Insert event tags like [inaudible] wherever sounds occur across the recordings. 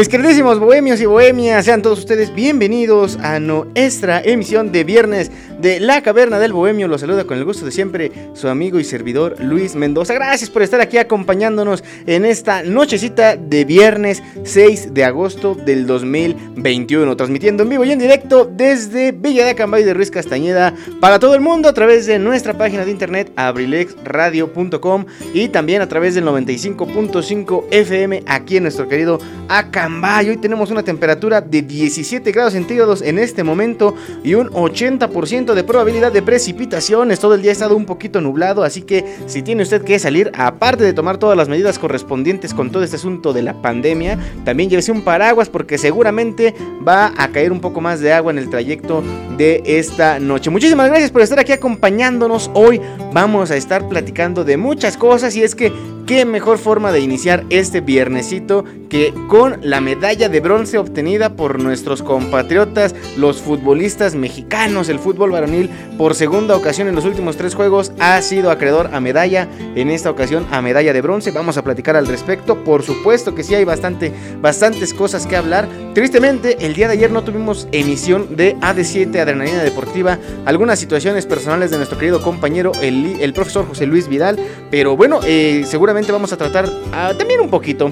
Mis queridísimos bohemios y bohemias, sean todos ustedes bienvenidos a nuestra emisión de viernes de La Caverna del Bohemio. Los saluda con el gusto de siempre su amigo y servidor Luis Mendoza. Gracias por estar aquí acompañándonos en esta nochecita de viernes 6 de agosto del 2021. Transmitiendo en vivo y en directo desde Villa de Acambay de Ruiz Castañeda para todo el mundo a través de nuestra página de internet abrilexradio.com y también a través del 95.5 FM aquí en nuestro querido Acambay. Hoy tenemos una temperatura de 17 grados centígrados en este momento y un 80% de probabilidad de precipitaciones. Todo el día ha estado un poquito nublado, así que si tiene usted que salir, aparte de tomar todas las medidas correspondientes con todo este asunto de la pandemia, también llévese un paraguas porque seguramente va a caer un poco más de agua en el trayecto de esta noche. Muchísimas gracias por estar aquí acompañándonos. Hoy vamos a estar platicando de muchas cosas y es que qué mejor forma de iniciar este viernesito que con la medalla de bronce obtenida por nuestros compatriotas, los futbolistas mexicanos, el fútbol por segunda ocasión en los últimos tres juegos ha sido acreedor a medalla, en esta ocasión a medalla de bronce. Vamos a platicar al respecto. Por supuesto que sí hay bastante, bastantes cosas que hablar. Tristemente, el día de ayer no tuvimos emisión de AD7 Adrenalina Deportiva. Algunas situaciones personales de nuestro querido compañero, el, el profesor José Luis Vidal. Pero bueno, eh, seguramente vamos a tratar ah, también un poquito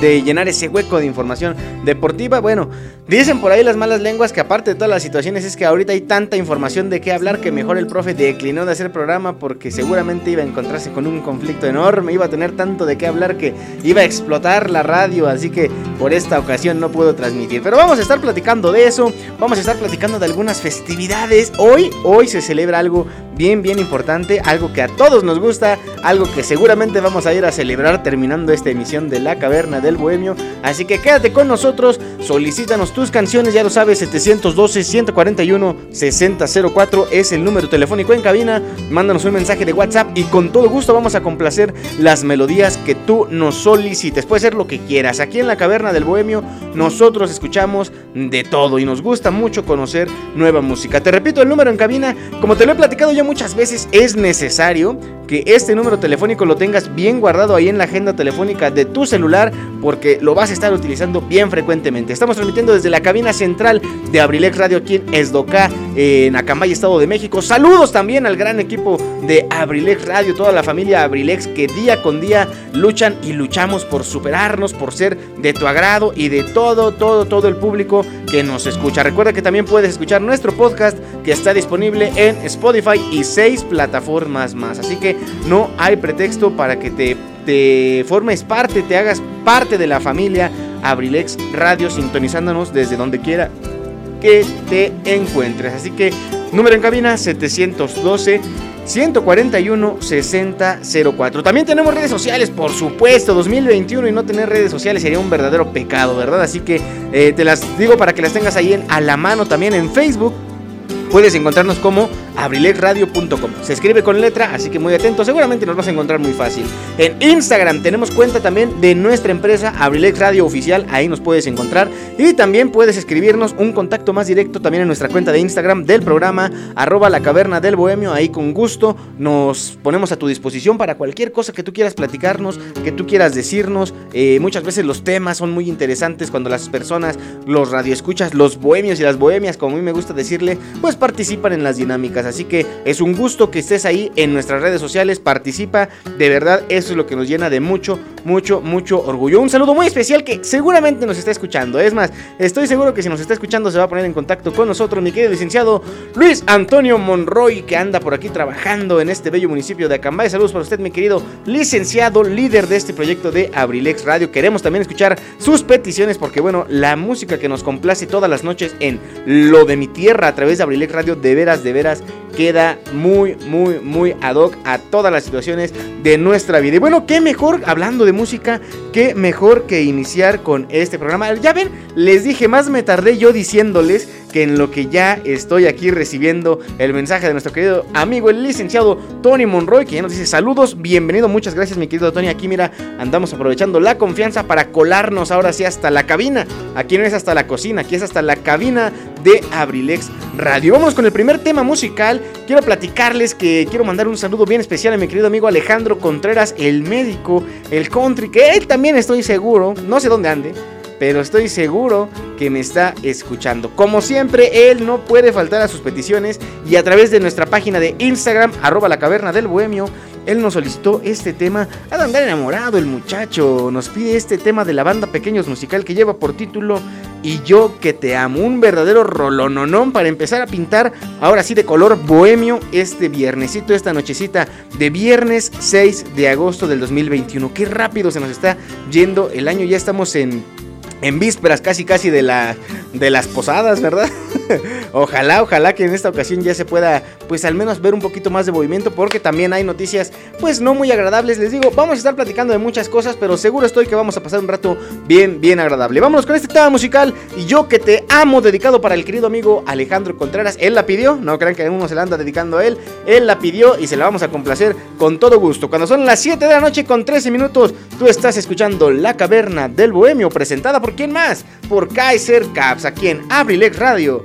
de llenar ese hueco de información deportiva. Bueno, dicen por ahí las malas lenguas que aparte de todas las situaciones es que ahorita hay tanta información de qué hablar que mejor el profe declinó de hacer programa porque seguramente iba a encontrarse con un conflicto enorme, iba a tener tanto de qué hablar que iba a explotar la radio, así que por esta ocasión no puedo transmitir. Pero vamos a estar platicando de eso, vamos a estar platicando de algunas festividades. Hoy, hoy se celebra algo bien, bien importante, algo que a todos nos gusta, algo que seguramente vamos a ir a celebrar terminando esta emisión de La Caverna del Bohemio. Así que quédate con nosotros, solicítanos tus canciones, ya lo sabes, 712-141-6004 es el número telefónico en cabina. Mándanos un mensaje de WhatsApp y con todo gusto vamos a complacer las melodías que tú nos solicites. Puede ser lo que quieras. Aquí en La Caverna del Bohemio nosotros escuchamos de todo y nos gusta mucho conocer nueva música. Te repito el número en cabina, como te lo he platicado ya muchas veces, es necesario que este número telefónico lo tengas bien guardado ahí en la agenda telefónica de tu celular porque lo vas a estar utilizando bien frecuentemente. Estamos transmitiendo desde la cabina central de Abrilex Radio aquí en Esdoca, en Acambay, Estado de México. Saludos también al gran equipo de Abrilex Radio, toda la familia Abrilex que día con día luchan y luchamos por superarnos, por ser de tu agrado y de todo, todo, todo el público que nos escucha. Recuerda que también puedes escuchar nuestro podcast que está disponible en Spotify y seis plataformas más. Así que no hay pretexto para que te, te formes parte, te hagas parte de la familia Abrilex Radio, sintonizándonos desde donde quiera que te encuentres. Así que número en cabina 712. 141 6004. También tenemos redes sociales, por supuesto. 2021 y no tener redes sociales sería un verdadero pecado, ¿verdad? Así que eh, te las digo para que las tengas ahí en, a la mano también en Facebook. Puedes encontrarnos como abrilexradio.com. Se escribe con letra, así que muy atento, seguramente nos vas a encontrar muy fácil. En Instagram tenemos cuenta también de nuestra empresa Abrilex Radio Oficial, ahí nos puedes encontrar. Y también puedes escribirnos un contacto más directo también en nuestra cuenta de Instagram del programa, arroba la caverna del bohemio, ahí con gusto nos ponemos a tu disposición para cualquier cosa que tú quieras platicarnos, que tú quieras decirnos. Eh, muchas veces los temas son muy interesantes cuando las personas, los radioescuchas, los bohemios y las bohemias, como a mí me gusta decirle, pues participan en las dinámicas. Así que es un gusto que estés ahí en nuestras redes sociales, participa, de verdad eso es lo que nos llena de mucho, mucho, mucho orgullo. Un saludo muy especial que seguramente nos está escuchando. Es más, estoy seguro que si nos está escuchando se va a poner en contacto con nosotros mi querido licenciado Luis Antonio Monroy, que anda por aquí trabajando en este bello municipio de Acambay. Saludos para usted, mi querido licenciado, líder de este proyecto de Abrilex Radio. Queremos también escuchar sus peticiones porque, bueno, la música que nos complace todas las noches en Lo de mi tierra a través de Abrilex Radio, de veras, de veras, queda muy, muy, muy ad hoc a todas las situaciones de nuestra vida. Y bueno, qué mejor, hablando de música, qué mejor que iniciar con este programa. Ya ven, les dije, más me tardé yo diciéndoles que en lo que ya estoy aquí recibiendo el mensaje de nuestro querido amigo, el licenciado Tony Monroy, que ya nos dice saludos, bienvenido, muchas gracias mi querido Tony. Aquí mira, andamos aprovechando la confianza para colarnos ahora sí hasta la cabina. Aquí no es hasta la cocina, aquí es hasta la cabina de Abrilex Radio. Vamos con el primer tema musical. Quiero platicarles que quiero mandar un saludo bien especial a mi querido amigo Alejandro Contreras, el médico, el country, que él también estoy seguro, no sé dónde ande pero estoy seguro que me está escuchando. Como siempre, él no puede faltar a sus peticiones y a través de nuestra página de Instagram, arroba la caverna del bohemio, él nos solicitó este tema. Ha de enamorado el muchacho. Nos pide este tema de la banda Pequeños Musical que lleva por título Y yo que te amo. Un verdadero rolononón para empezar a pintar ahora sí de color bohemio este viernesito, esta nochecita de viernes 6 de agosto del 2021. Qué rápido se nos está yendo el año. Ya estamos en en vísperas casi casi de, la, de las posadas, ¿verdad? [laughs] ojalá, ojalá que en esta ocasión ya se pueda, pues al menos ver un poquito más de movimiento, porque también hay noticias, pues no muy agradables. Les digo, vamos a estar platicando de muchas cosas, pero seguro estoy que vamos a pasar un rato bien, bien agradable. Vámonos con este tema musical y yo que te amo, dedicado para el querido amigo Alejandro Contreras. Él la pidió, no crean que uno se la anda dedicando a él, él la pidió y se la vamos a complacer con todo gusto. Cuando son las 7 de la noche con 13 minutos, tú estás escuchando La Caverna del Bohemio, presentada por quién más? Por Kaiser Caps, aquí en Abrilex Radio,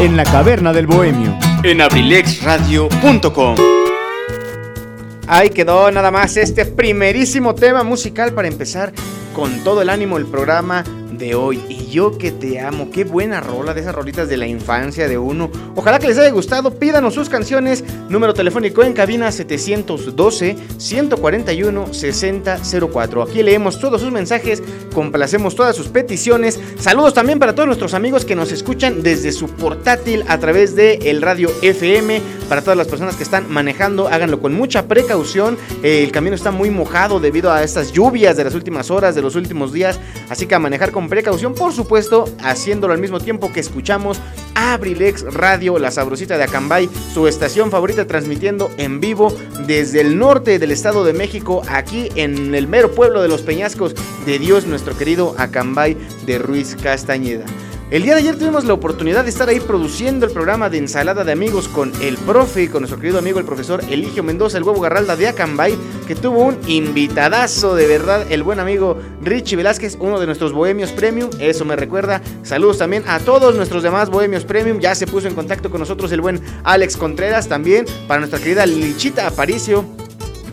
En la caverna del bohemio. En abrilexradio.com. Ahí quedó nada más este primerísimo tema musical para empezar con todo el ánimo el programa de hoy. Y yo que te amo, qué buena rola de esas rolitas de la infancia de uno. Ojalá que les haya gustado, pídanos sus canciones. Número telefónico en cabina 712-141-6004. Aquí leemos todos sus mensajes, complacemos todas sus peticiones. Saludos también para todos nuestros amigos que nos escuchan desde su portátil a través de el radio FM. Para todas las personas que están manejando, háganlo con mucha precaución. El camino está muy mojado debido a estas lluvias de las últimas horas, de los últimos días. Así que a manejar con precaución, por supuesto, haciéndolo al mismo tiempo que escuchamos Abrilex Radio, la sabrosita de Acambay, su estación favorita transmitiendo en vivo desde el norte del Estado de México, aquí en el mero pueblo de los Peñascos de Dios, nuestro querido Acambay de Ruiz Castañeda. El día de ayer tuvimos la oportunidad de estar ahí produciendo el programa de ensalada de amigos con el profe, con nuestro querido amigo el profesor Eligio Mendoza, el huevo garralda de Acambay, que tuvo un invitadazo de verdad, el buen amigo Richie Velázquez, uno de nuestros bohemios premium. Eso me recuerda. Saludos también a todos nuestros demás bohemios premium. Ya se puso en contacto con nosotros el buen Alex Contreras también, para nuestra querida Lichita Aparicio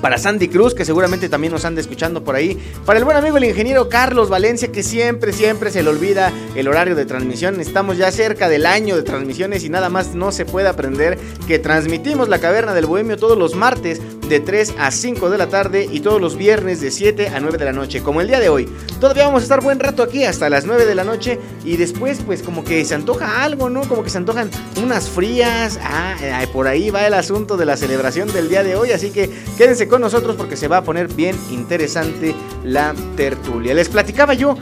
para Sandy Cruz, que seguramente también nos anda escuchando por ahí, para el buen amigo el ingeniero Carlos Valencia, que siempre, siempre se le olvida el horario de transmisión. Estamos ya cerca del año de transmisiones y nada más no se puede aprender que transmitimos la caverna del Bohemio todos los martes de 3 a 5 de la tarde y todos los viernes de 7 a 9 de la noche, como el día de hoy. Todavía vamos a estar buen rato aquí hasta las 9 de la noche y después pues como que se antoja algo, ¿no? Como que se antojan unas frías. Ah, por ahí va el asunto de la celebración del día de hoy, así que quédense con nosotros porque se va a poner bien interesante la tertulia. Les platicaba yo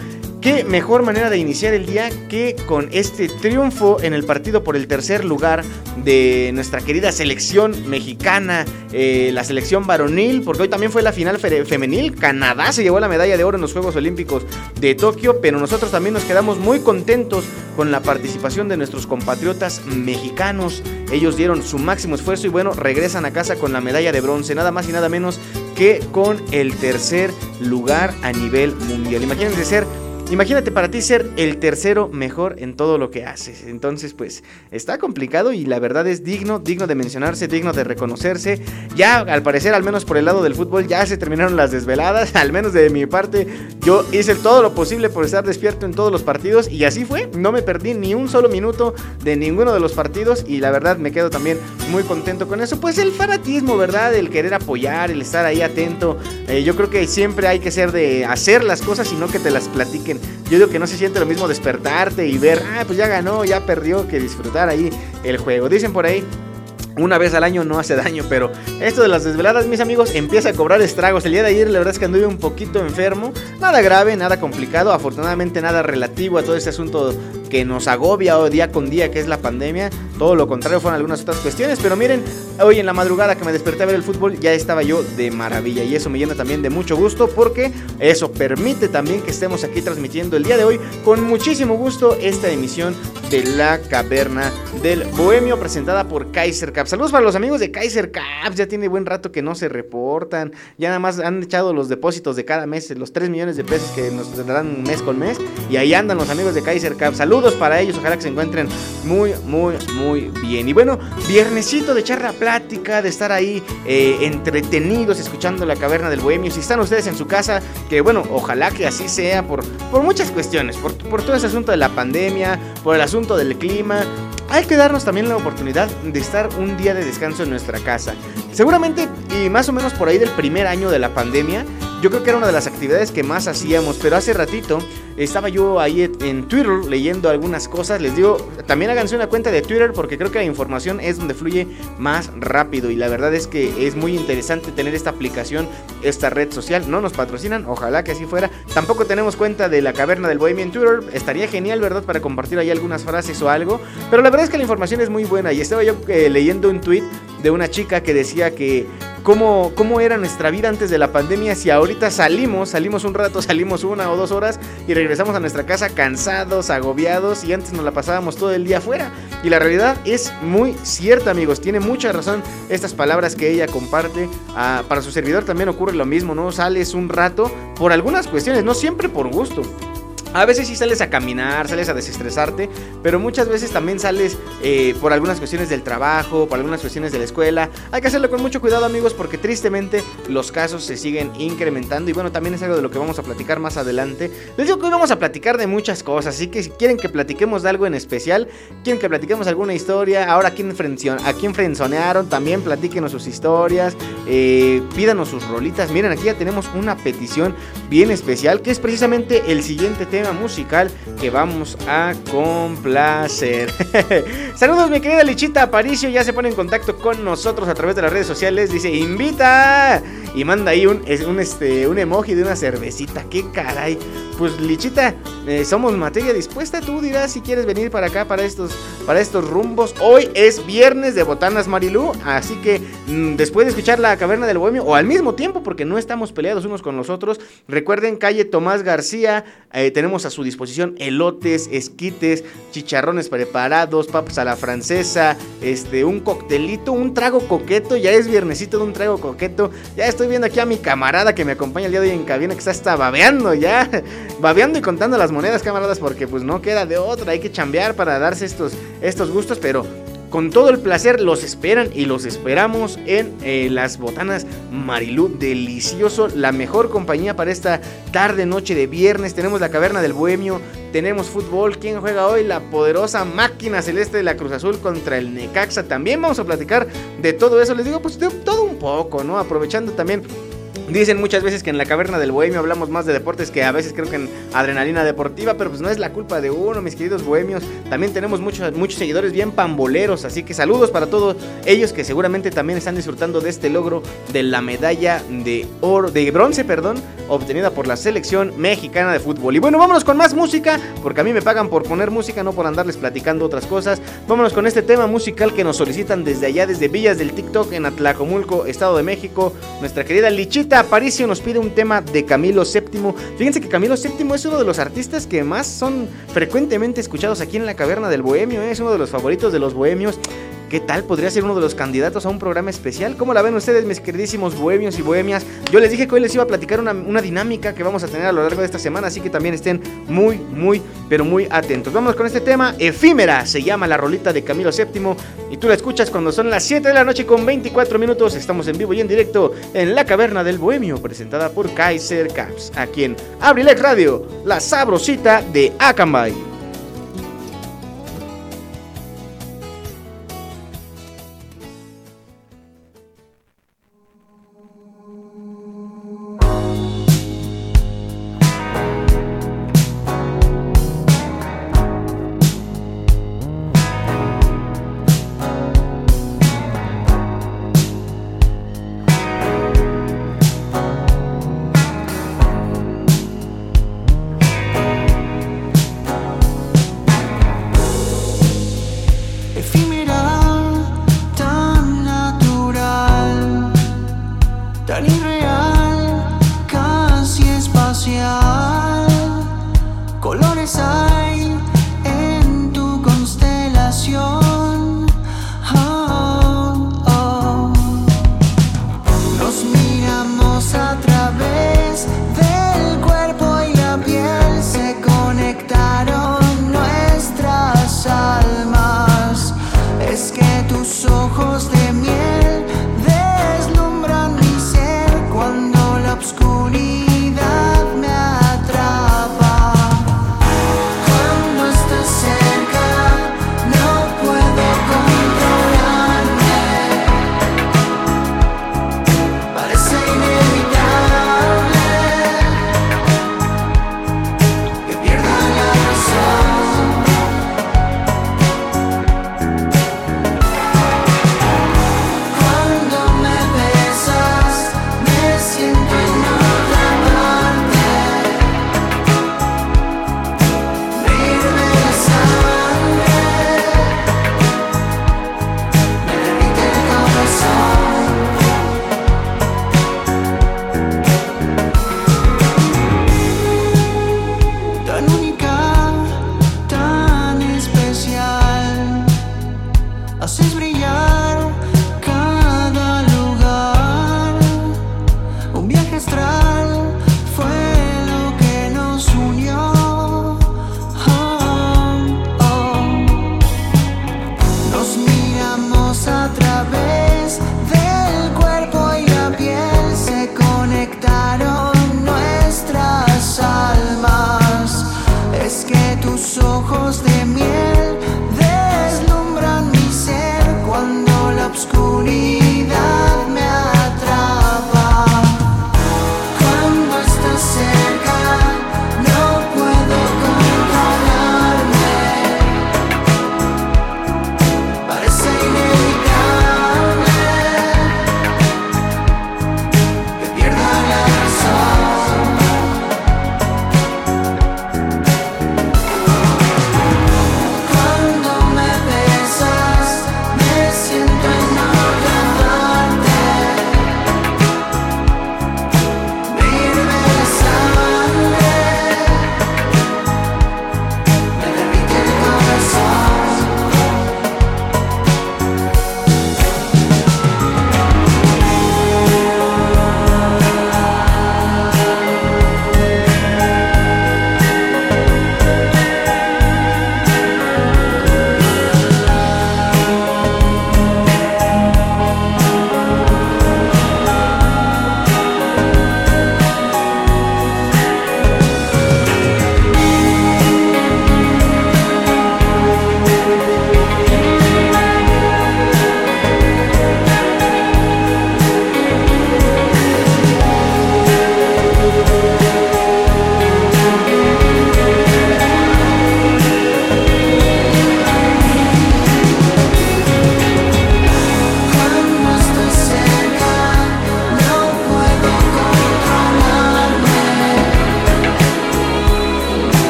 Qué mejor manera de iniciar el día que con este triunfo en el partido por el tercer lugar de nuestra querida selección mexicana, eh, la selección varonil, porque hoy también fue la final femenil. Canadá se llevó la medalla de oro en los Juegos Olímpicos de Tokio, pero nosotros también nos quedamos muy contentos con la participación de nuestros compatriotas mexicanos. Ellos dieron su máximo esfuerzo y bueno, regresan a casa con la medalla de bronce, nada más y nada menos que con el tercer lugar a nivel mundial. Imagínense ser Imagínate para ti ser el tercero mejor en todo lo que haces. Entonces, pues está complicado y la verdad es digno, digno de mencionarse, digno de reconocerse. Ya, al parecer, al menos por el lado del fútbol, ya se terminaron las desveladas. [laughs] Al menos de mi parte, yo hice todo lo posible por estar despierto en todos los partidos y así fue. No me perdí ni un solo minuto de ninguno de los partidos y la verdad me quedo también muy contento con eso. Pues el fanatismo, ¿verdad? El querer apoyar, el estar ahí atento. Eh, yo creo que siempre hay que ser de hacer las cosas y no que te las platiquen yo digo que no se siente lo mismo despertarte y ver, ah, pues ya ganó, ya perdió, que disfrutar ahí el juego. Dicen por ahí una vez al año no hace daño, pero esto de las desveladas, mis amigos, empieza a cobrar estragos. El día de ayer, la verdad es que anduve un poquito enfermo. Nada grave, nada complicado. Afortunadamente, nada relativo a todo este asunto que nos agobia día con día, que es la pandemia. Todo lo contrario fueron algunas otras cuestiones. Pero miren, hoy en la madrugada que me desperté a ver el fútbol, ya estaba yo de maravilla. Y eso me llena también de mucho gusto, porque eso permite también que estemos aquí transmitiendo el día de hoy con muchísimo gusto esta emisión de La Caverna del Bohemio, presentada por Kaiser Caps. Saludos para los amigos de Kaiser Caps, ya tiene buen rato que no se reportan, ya nada más han echado los depósitos de cada mes, los 3 millones de pesos que nos darán mes con mes, y ahí andan los amigos de Kaiser Caps. Saludos para ellos, ojalá que se encuentren muy, muy, muy bien. Y bueno, viernesito de charla plática, de estar ahí eh, entretenidos escuchando La Caverna del Bohemio. Si están ustedes en su casa, que bueno, ojalá que así sea por, por muchas cuestiones, por, por todo ese asunto de la pandemia, por el asunto del clima, hay que darnos también la oportunidad de estar un día de descanso en nuestra casa. Seguramente, y más o menos por ahí del primer año de la pandemia, yo creo que era una de las actividades que más hacíamos, pero hace ratito estaba yo ahí en Twitter leyendo algunas cosas. Les digo, también háganse una cuenta de Twitter porque creo que la información es donde fluye más rápido. Y la verdad es que es muy interesante tener esta aplicación, esta red social. No nos patrocinan, ojalá que así fuera. Tampoco tenemos cuenta de la caverna del Bohemia en Twitter. Estaría genial, ¿verdad? Para compartir ahí algunas frases o algo. Pero la verdad es que la información es muy buena. Y estaba yo eh, leyendo un tweet de una chica que decía que cómo, cómo era nuestra vida antes de la pandemia si ahorita salimos, salimos un rato, [laughs] salimos una o dos horas y regresamos a nuestra casa cansados, agobiados y antes nos la pasábamos todo el día afuera. Y la realidad es muy cierta, amigos. Tiene mucha razón estas palabras que ella comparte. Ah, para su servidor también ocurre lo mismo, ¿no? Sales un rato por algunas cuestiones, no siempre por gusto. A veces sí sales a caminar, sales a desestresarte, pero muchas veces también sales eh, por algunas cuestiones del trabajo, por algunas cuestiones de la escuela. Hay que hacerlo con mucho cuidado amigos porque tristemente los casos se siguen incrementando y bueno, también es algo de lo que vamos a platicar más adelante. Les digo que hoy vamos a platicar de muchas cosas, así que si quieren que platiquemos de algo en especial, quieren que platiquemos alguna historia, ahora a quién, a quién frenzonearon, también platíquenos sus historias, eh, pídanos sus rolitas. Miren, aquí ya tenemos una petición bien especial que es precisamente el siguiente tema musical que vamos a complacer. [laughs] Saludos mi querida Lichita Aparicio, ya se pone en contacto con nosotros a través de las redes sociales, dice invita y manda ahí un, un, este, un emoji de una cervecita, qué caray. Pues Lichita, eh, somos materia dispuesta, tú dirás si quieres venir para acá, para estos, para estos rumbos. Hoy es viernes de Botanas Marilú, así que mm, después de escuchar la caverna del bohemio, o al mismo tiempo, porque no estamos peleados unos con los otros, recuerden calle Tomás García, eh, tenemos a su disposición elotes, esquites, chicharrones preparados, papas a la francesa, este, un coctelito, un trago coqueto, ya es viernesito de un trago coqueto, ya estoy viendo aquí a mi camarada que me acompaña el día de hoy en cabina que está hasta babeando ya, [laughs] babeando y contando las monedas camaradas porque pues no queda de otra, hay que chambear para darse estos, estos gustos, pero con todo el placer los esperan y los esperamos en eh, las botanas Marilú. Delicioso, la mejor compañía para esta tarde, noche de viernes. Tenemos la caverna del bohemio, tenemos fútbol. ¿Quién juega hoy? La poderosa máquina celeste de la Cruz Azul contra el Necaxa. También vamos a platicar de todo eso. Les digo, pues todo un poco, ¿no? Aprovechando también Dicen muchas veces que en la caverna del bohemio hablamos más de deportes que a veces creo que en adrenalina deportiva, pero pues no es la culpa de uno, mis queridos bohemios. También tenemos muchos, muchos seguidores bien pamboleros, así que saludos para todos ellos que seguramente también están disfrutando de este logro de la medalla de oro, de bronce, perdón, obtenida por la selección mexicana de fútbol. Y bueno, vámonos con más música, porque a mí me pagan por poner música, no por andarles platicando otras cosas. Vámonos con este tema musical que nos solicitan desde allá, desde Villas del TikTok en Atlacomulco, Estado de México, nuestra querida Lichita Aparicio nos pide un tema de Camilo VII. Fíjense que Camilo VII es uno de los artistas que más son frecuentemente escuchados aquí en la Caverna del Bohemio. ¿eh? Es uno de los favoritos de los bohemios. ¿Qué tal? Podría ser uno de los candidatos a un programa especial. ¿Cómo la ven ustedes, mis queridísimos bohemios y bohemias? Yo les dije que hoy les iba a platicar una, dinámica que vamos a tener a lo largo de esta semana, así que también estén muy, muy, pero muy atentos. Vamos con este tema, efímera, se llama la rolita de Camilo VII, y tú la escuchas cuando son las 7 de la noche con 24 minutos. Estamos en vivo y en directo en la Caverna del Bohemio, presentada por Kaiser Caps, aquí en Abrilex Radio, la sabrosita de Akanbay.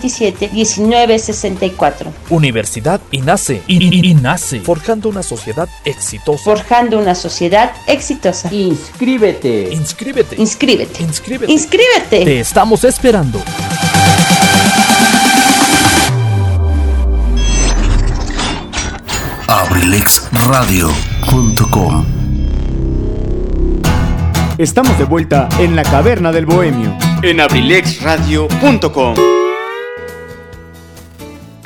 127 1964. Universidad INACE. INACE. Forjando una sociedad exitosa. Forjando una sociedad exitosa. Inscríbete. Inscríbete. Inscríbete. Inscríbete. Inscríbete. Te estamos esperando. abrilexradio.com Estamos de vuelta en la caverna del bohemio. En abrilexradio.com.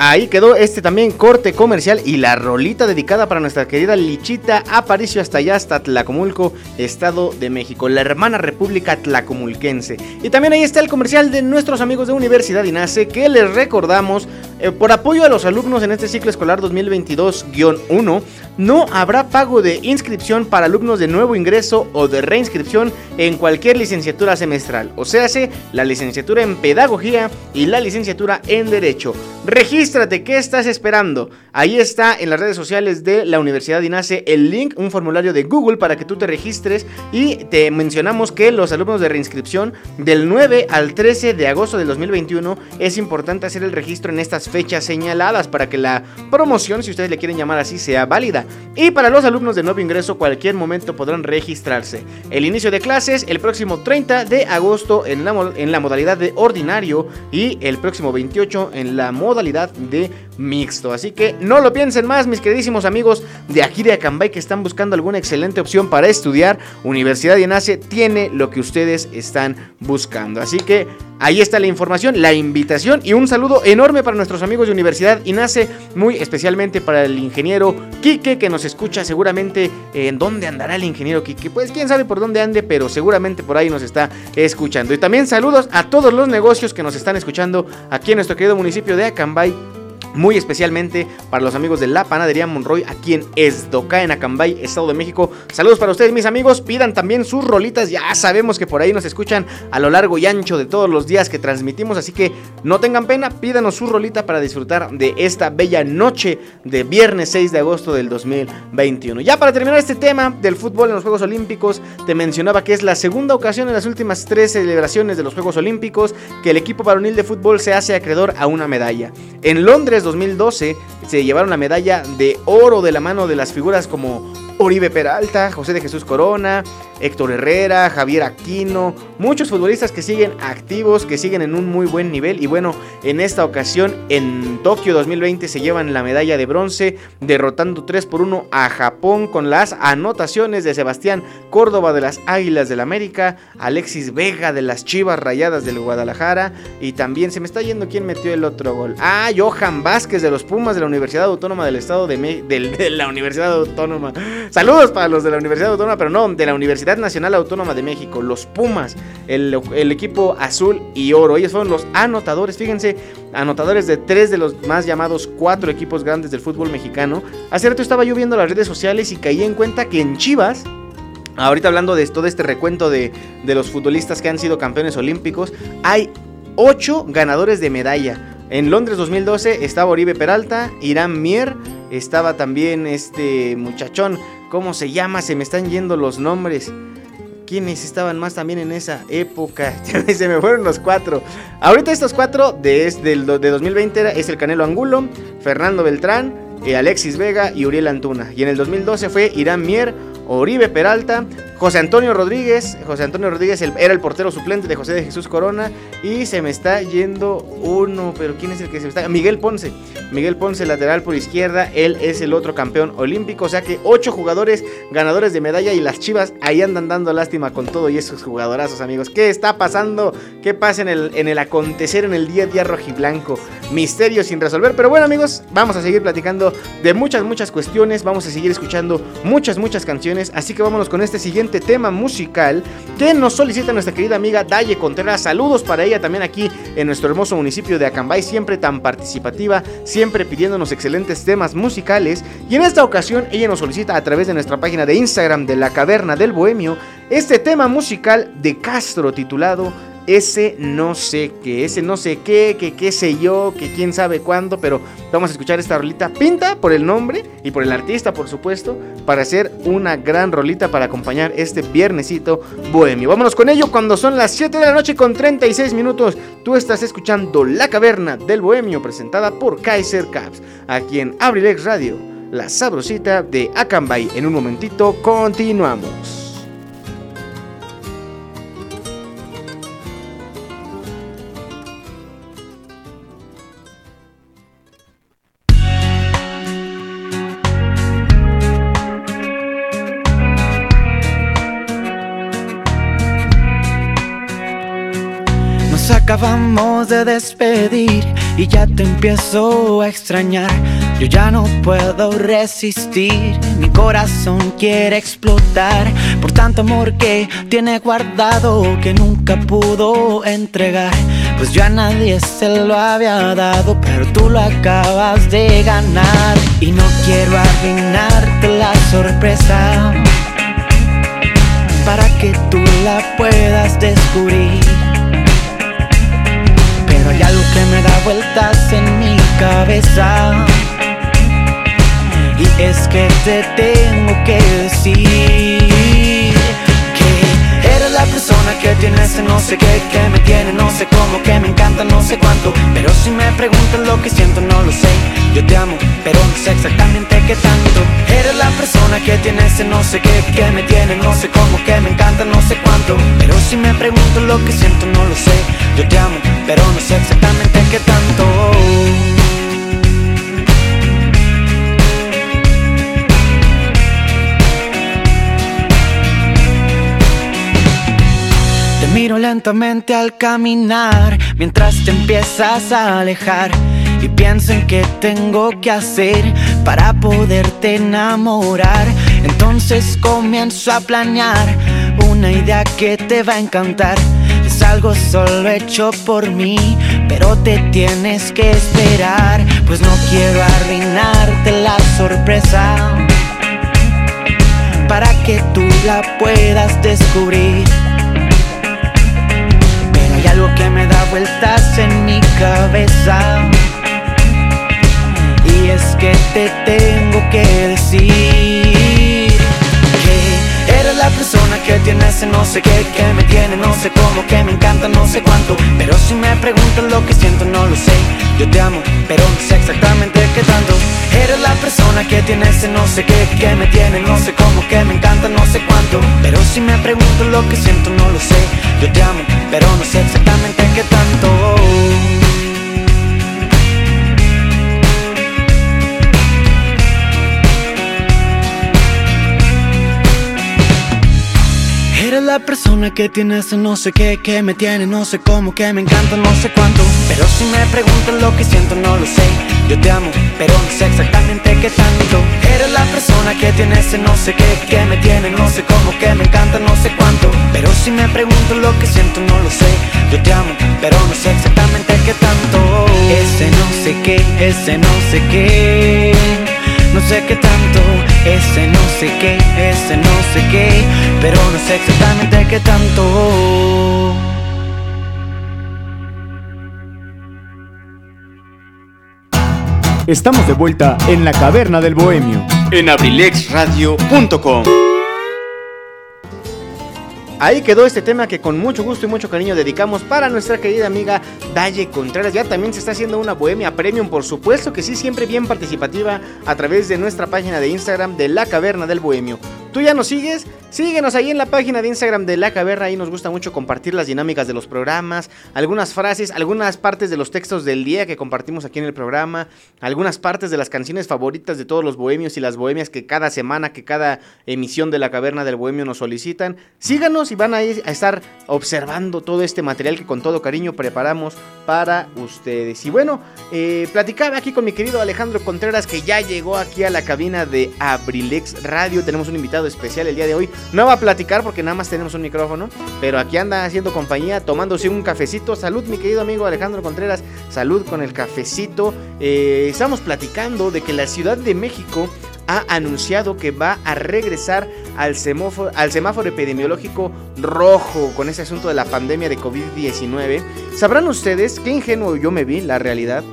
Ahí quedó este también corte comercial y la rolita dedicada para nuestra querida Lichita Aparicio hasta allá, hasta Tlacomulco, Estado de México, la hermana república tlacomulquense. Y también ahí está el comercial de nuestros amigos de Universidad INACE que les recordamos, eh, por apoyo a los alumnos en este ciclo escolar 2022-1, no habrá pago de inscripción para alumnos de nuevo ingreso o de reinscripción en cualquier licenciatura semestral, o sea, la licenciatura en Pedagogía y la licenciatura en Derecho. Regístrate, ¿qué estás esperando? Ahí está en las redes sociales de la Universidad INACE el link, un formulario de Google para que tú te registres y te mencionamos que los alumnos de reinscripción del 9 al 13 de agosto del 2021 es importante hacer el registro en estas fechas señaladas para que la promoción, si ustedes le quieren llamar así, sea válida. Y para los alumnos de nuevo ingreso, cualquier momento podrán registrarse. El inicio de clases el próximo 30 de agosto en la, en la modalidad de ordinario y el próximo 28 en la modalidad de mixto. Así que no lo piensen más, mis queridísimos amigos de aquí de Acambay que están buscando alguna excelente opción para estudiar. Universidad de INACE tiene lo que ustedes están buscando. Así que ahí está la información, la invitación y un saludo enorme para nuestros amigos de Universidad INACE, muy especialmente para el ingeniero Quique que nos escucha seguramente en dónde andará el ingeniero Quique. Pues quién sabe por dónde ande, pero seguramente por ahí nos está escuchando. Y también saludos a todos los negocios que nos están escuchando aquí en nuestro querido municipio de Acambay. Muy especialmente para los amigos de la panadería Monroy aquí en Esdoca, en Acambay, Estado de México. Saludos para ustedes, mis amigos. Pidan también sus rolitas. Ya sabemos que por ahí nos escuchan a lo largo y ancho de todos los días que transmitimos. Así que no tengan pena, pídanos su rolita para disfrutar de esta bella noche de viernes 6 de agosto del 2021. Ya para terminar este tema del fútbol en los Juegos Olímpicos, te mencionaba que es la segunda ocasión en las últimas tres celebraciones de los Juegos Olímpicos que el equipo varonil de fútbol se hace acreedor a una medalla. En Londres 2012 se llevaron la medalla de oro de la mano de las figuras como Oribe Peralta, José de Jesús Corona, Héctor Herrera, Javier Aquino, muchos futbolistas que siguen activos, que siguen en un muy buen nivel y bueno, en esta ocasión en Tokio 2020 se llevan la medalla de bronce derrotando 3 por 1 a Japón con las anotaciones de Sebastián Córdoba de las Águilas del América, Alexis Vega de las Chivas Rayadas del Guadalajara y también se me está yendo quién metió el otro gol. Ah, Johan Vázquez de los Pumas de la Universidad Autónoma del Estado de, Me- de la Universidad Autónoma. Saludos para los de la Universidad Autónoma, pero no, de la Universidad Nacional Autónoma de México, los Pumas, el, equipo azul y oro. Ellos fueron los anotadores, fíjense, anotadores de tres de los más llamados cuatro equipos grandes del fútbol mexicano. Hace rato estaba yo viendo las redes sociales y caí en cuenta que en Chivas ahorita hablando de todo este recuento de, de los futbolistas que han sido campeones olímpicos, hay 8 ganadores de medalla. En Londres 2012 estaba Oribe Peralta, Irán Mier, estaba también este muchachón, ¿cómo se llama? Se me están yendo los nombres. ¿Quiénes estaban más también en esa época? [laughs] se me fueron los cuatro. Ahorita estos cuatro de, de, de 2020 es el Canelo Angulo, Fernando Beltrán, eh, Alexis Vega y Uriel Antuna. Y en el 2012 fue Irán Mier, Oribe Peralta, José Antonio Rodríguez. José Antonio Rodríguez era el portero suplente de José de Jesús Corona. Y se me está yendo uno, pero ¿quién es el que se me está? Miguel Ponce. Miguel Ponce, lateral por izquierda. Él es el otro campeón olímpico. O sea que ocho jugadores ganadores de medalla y las chivas ahí andan dando lástima con todo y esos jugadorazos, amigos. ¿Qué está pasando? ¿Qué pasa en el, en el acontecer en el día a día rojiblanco? Misterio sin resolver. Pero bueno, amigos, vamos a seguir platicando de muchas, muchas cuestiones. Vamos a seguir escuchando muchas, muchas canciones. Así que vámonos con este siguiente tema musical que nos solicita nuestra querida amiga Daye Contreras. Saludos para ella también aquí en nuestro hermoso municipio de Acambay, siempre tan participativa, siempre pidiéndonos excelentes temas musicales. Y en esta ocasión ella nos solicita a través de nuestra página de Instagram de la Caverna del Bohemio este tema musical de Castro titulado ese no sé qué, ese no sé qué, que qué sé yo, que quién sabe cuándo, pero vamos a escuchar esta rolita pinta por el nombre y por el artista, por supuesto, para hacer una gran rolita para acompañar este viernesito bohemio. Vámonos con ello cuando son las 7 de la noche con 36 minutos. Tú estás escuchando La Caverna del Bohemio presentada por Kaiser Caps, aquí en Abrilex Radio, la sabrosita de Acambay. En un momentito continuamos. De despedir y ya te empiezo a extrañar. Yo ya no puedo resistir, mi corazón quiere explotar por tanto amor que tiene guardado que nunca pudo entregar. Pues yo a nadie se lo había dado, pero tú lo acabas de ganar. Y no quiero arruinarte la sorpresa para que tú la puedas descubrir hay algo que me da vueltas en mi cabeza. Y es que te tengo que decir persona que tiene ese no sé qué, que me tiene no sé cómo, que me encanta no sé cuánto. Pero si me preguntas lo que siento, no lo sé. Yo te amo, pero no sé exactamente qué tanto. Eres la persona que tiene ese no sé qué, que me tiene no sé cómo, que me encanta no sé cuánto. Pero si me preguntas lo que siento, no lo sé. Yo te amo, pero no sé exactamente qué tanto. Miro lentamente al caminar mientras te empiezas a alejar y pienso en qué tengo que hacer para poderte enamorar. Entonces comienzo a planear una idea que te va a encantar algo solo hecho por mí, pero te tienes que esperar, pues no quiero arruinarte la sorpresa para que tú la puedas descubrir. Vueltas en mi cabeza. Y es que te tengo que decir que eres la persona que tiene ese no sé qué, que me tiene no sé cómo, que me encanta no sé cuánto. Pero si me preguntas lo que siento, no lo sé. Yo te amo, pero no sé exactamente qué tanto. Eres la persona que tiene ese no sé qué, que me tiene no sé cómo, que me encanta no sé cuánto. Pero si me preguntas lo que siento, no lo sé. Yo te amo, pero no sé exactamente qué tanto. La persona que tiene ese no sé qué, que me tiene no sé cómo, que me encanta no sé cuánto. Pero si me preguntan lo que siento, no lo sé. Yo te amo, pero no sé exactamente qué tanto. Eres la persona que tiene ese no sé qué, que me tiene no sé cómo, que me encanta no sé cuánto. Pero si me preguntan lo que siento, no lo sé. Yo te amo, pero no sé exactamente qué tanto. Ese no sé qué, ese no sé qué. No sé qué tanto, ese no sé qué, ese no sé qué pero no sé exactamente qué tanto. Estamos de vuelta en la caverna del bohemio. En abrilexradio.com. Ahí quedó este tema que con mucho gusto y mucho cariño dedicamos para nuestra querida amiga Dalle Contreras. Ya también se está haciendo una Bohemia Premium, por supuesto que sí, siempre bien participativa a través de nuestra página de Instagram de La Caverna del Bohemio. ¿Tú ya nos sigues? Síguenos ahí en la página de Instagram de La Caverna, ahí nos gusta mucho compartir las dinámicas de los programas, algunas frases, algunas partes de los textos del día que compartimos aquí en el programa, algunas partes de las canciones favoritas de todos los bohemios y las bohemias que cada semana, que cada emisión de La Caverna del Bohemio nos solicitan. Síganos y van a, estar observando todo este material que con todo cariño preparamos para ustedes. Y bueno, eh, platicaba aquí con mi querido Alejandro Contreras que ya llegó aquí a la cabina de Abrilex Radio. Tenemos un invitado especial el día de hoy. No va a platicar porque nada más tenemos un micrófono, pero aquí anda haciendo compañía, tomándose un cafecito. Salud, mi querido amigo Alejandro Contreras. Salud con el cafecito. Eh, estamos platicando de que la Ciudad de México ha anunciado que va a regresar al semáforo, al semáforo epidemiológico rojo con ese asunto de la pandemia de COVID-19. Sabrán ustedes qué ingenuo yo me vi, la realidad.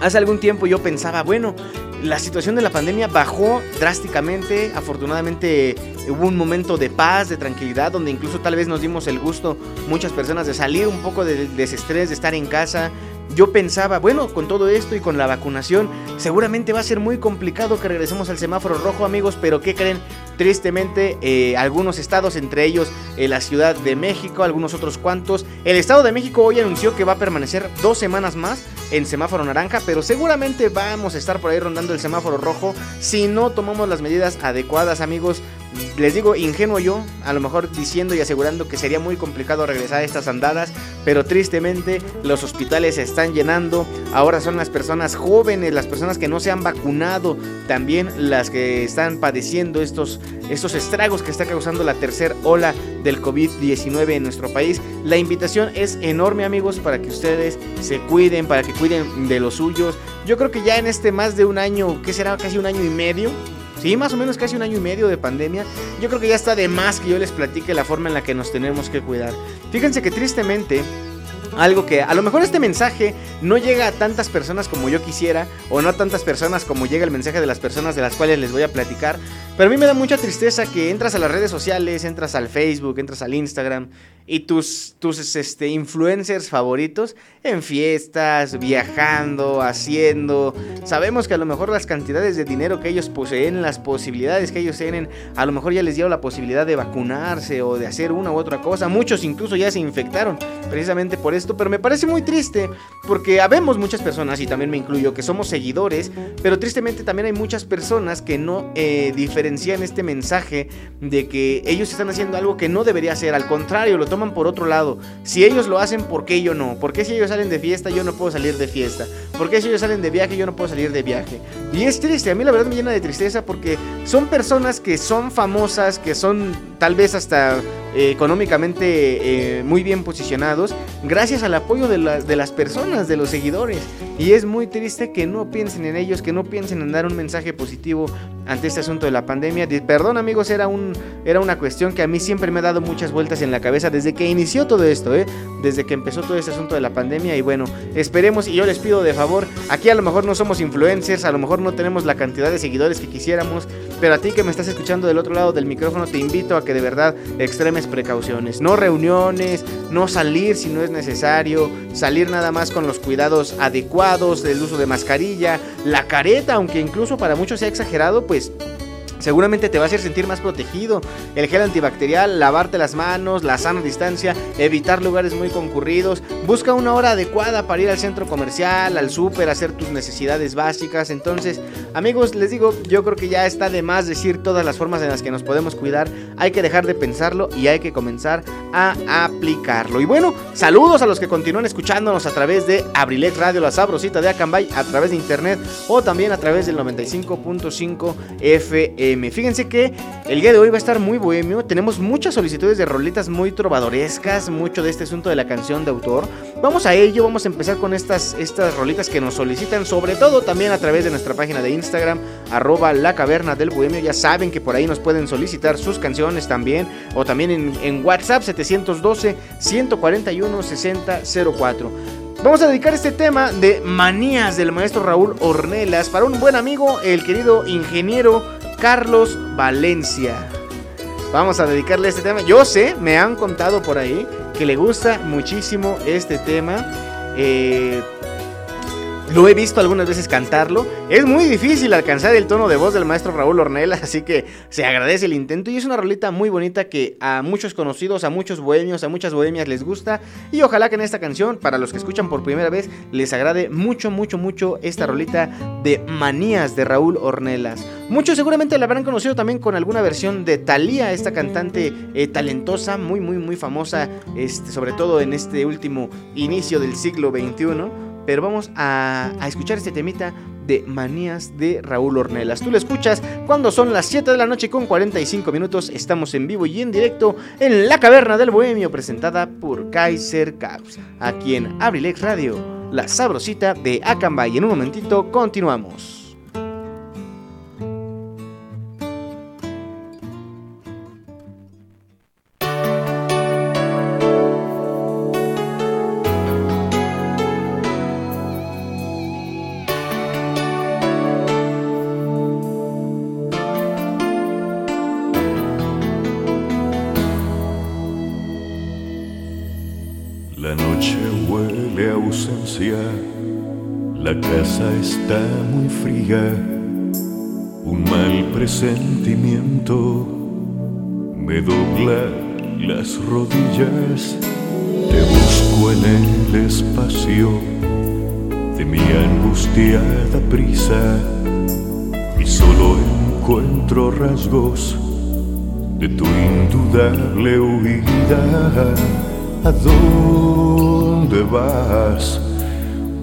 Hace algún tiempo yo pensaba, bueno, la situación de la pandemia bajó drásticamente. Afortunadamente hubo un momento de paz, de tranquilidad, donde incluso tal vez nos dimos el gusto muchas personas de salir un poco del desestrés, de estar en casa. Yo pensaba, bueno, con todo esto y con la vacunación, seguramente va a ser muy complicado que regresemos al semáforo rojo, amigos, pero ¿qué creen? Tristemente, eh, algunos estados, entre ellos eh, la Ciudad de México, algunos otros cuantos, el Estado de México hoy anunció que va a permanecer dos semanas más en semáforo naranja, pero seguramente vamos a estar por ahí rondando el semáforo rojo si no tomamos las medidas adecuadas, amigos. Les digo, ingenuo yo, a lo mejor diciendo y asegurando que sería muy complicado regresar a estas andadas, pero tristemente los hospitales se están llenando. Ahora son las personas jóvenes, las personas que no se han vacunado, también las que están padeciendo estos, estos estragos que está causando la tercera ola del COVID-19 en nuestro país. La invitación es enorme, amigos, para que ustedes se cuiden, para que cuiden de los suyos. Yo creo que ya en este más de un año, que será casi un año y medio, Sí, más o menos casi un año y medio de pandemia. Yo creo que ya está de más que yo les platique la forma en la que nos tenemos que cuidar. Fíjense que tristemente algo que a lo mejor este mensaje no llega a tantas personas como yo quisiera, o no a tantas personas como llega el mensaje de las personas de las cuales les voy a platicar, pero a mí me da mucha tristeza que entras a las redes sociales, entras al Facebook, entras al Instagram y tus, tus este, influencers favoritos en fiestas, viajando, haciendo. Sabemos que a lo mejor las cantidades de dinero que ellos poseen, las posibilidades que ellos tienen, a lo mejor ya les dio la posibilidad de vacunarse o de hacer una u otra cosa. Muchos incluso ya se infectaron precisamente por esto, pero me parece muy triste porque habemos muchas personas, y también me incluyo, que somos seguidores, pero tristemente también hay muchas personas que no eh, diferencian este mensaje de que ellos están haciendo algo que no debería ser, al contrario, lo toman por otro lado. Si ellos lo hacen, ¿por qué yo no? ¿Por qué si ellos salen de fiesta yo no puedo salir de fiesta? ¿Por qué si ellos salen de viaje yo no puedo salir de viaje? Y es triste, a mí la verdad me llena de tristeza porque son personas que son famosas, que son tal vez hasta eh, económicamente eh, muy bien posicionados, gracias al apoyo de, de las personas, de los seguidores. Y es muy triste que no piensen en ellos, que no piensen en dar un mensaje positivo ante este asunto de la pandemia. Perdón amigos, era, un, era una cuestión que a mí siempre me ha dado muchas vueltas en la cabeza desde que inició todo esto, ¿eh? desde que empezó todo este asunto de la pandemia. Y bueno, esperemos y yo les pido de favor, aquí a lo mejor no somos influencers, a lo mejor no tenemos la cantidad de seguidores que quisiéramos, pero a ti que me estás escuchando del otro lado del micrófono, te invito a que de verdad extremes precauciones. No reuniones, no salir si no es necesario, salir nada más con los cuidados adecuados, del uso de mascarilla, la careta, aunque incluso para muchos sea exagerado, pues Seguramente te va a hacer sentir más protegido. El gel antibacterial, lavarte las manos, la sana distancia, evitar lugares muy concurridos. Busca una hora adecuada para ir al centro comercial, al súper, hacer tus necesidades básicas. Entonces, amigos, les digo, yo creo que ya está de más decir todas las formas en las que nos podemos cuidar. Hay que dejar de pensarlo y hay que comenzar a aplicarlo. Y bueno, saludos a los que continúan escuchándonos a través de Abrilet Radio, la sabrosita de Acambay, a través de internet o también a través del 95.5 FM. Fíjense que el día de hoy va a estar muy bohemio. Tenemos muchas solicitudes de rolitas muy trovadorescas, mucho de este asunto de la canción de autor. Vamos a ello, vamos a empezar con estas, estas rolitas que nos solicitan, sobre todo también a través de nuestra página de Instagram, arroba la caverna del bohemio. Ya saben que por ahí nos pueden solicitar sus canciones también, o también en, en WhatsApp 712 141 6004. Vamos a dedicar este tema de manías del maestro Raúl Ornelas para un buen amigo, el querido ingeniero Carlos Valencia. Vamos a dedicarle este tema. Yo sé, me han contado por ahí que le gusta muchísimo este tema. Eh, lo he visto algunas veces cantarlo. Es muy difícil alcanzar el tono de voz del maestro Raúl Ornelas, así que se agradece el intento. Y es una rolita muy bonita que a muchos conocidos, a muchos bohemios, a muchas bohemias les gusta. Y ojalá que en esta canción, para los que escuchan por primera vez, les agrade mucho, mucho, mucho esta rolita de Manías de Raúl Ornelas. Muchos seguramente la habrán conocido también con alguna versión de Thalía, esta cantante eh, talentosa, muy, muy, muy famosa, este, sobre todo en este último inicio del siglo XXI pero vamos a, escuchar este temita de Manías de Raúl Ornelas. Tú lo escuchas cuando son las 7 de la noche con 45 minutos. Estamos en vivo y en directo en la Caverna del Bohemio, presentada por Kaiser Caps, aquí en Abrilex Radio, la sabrosita de Acambay. En un momentito continuamos. Presentimiento me dobla las rodillas, te busco en el espacio de mi angustiada prisa y solo encuentro rasgos de tu indudable huida. ¿A dónde vas?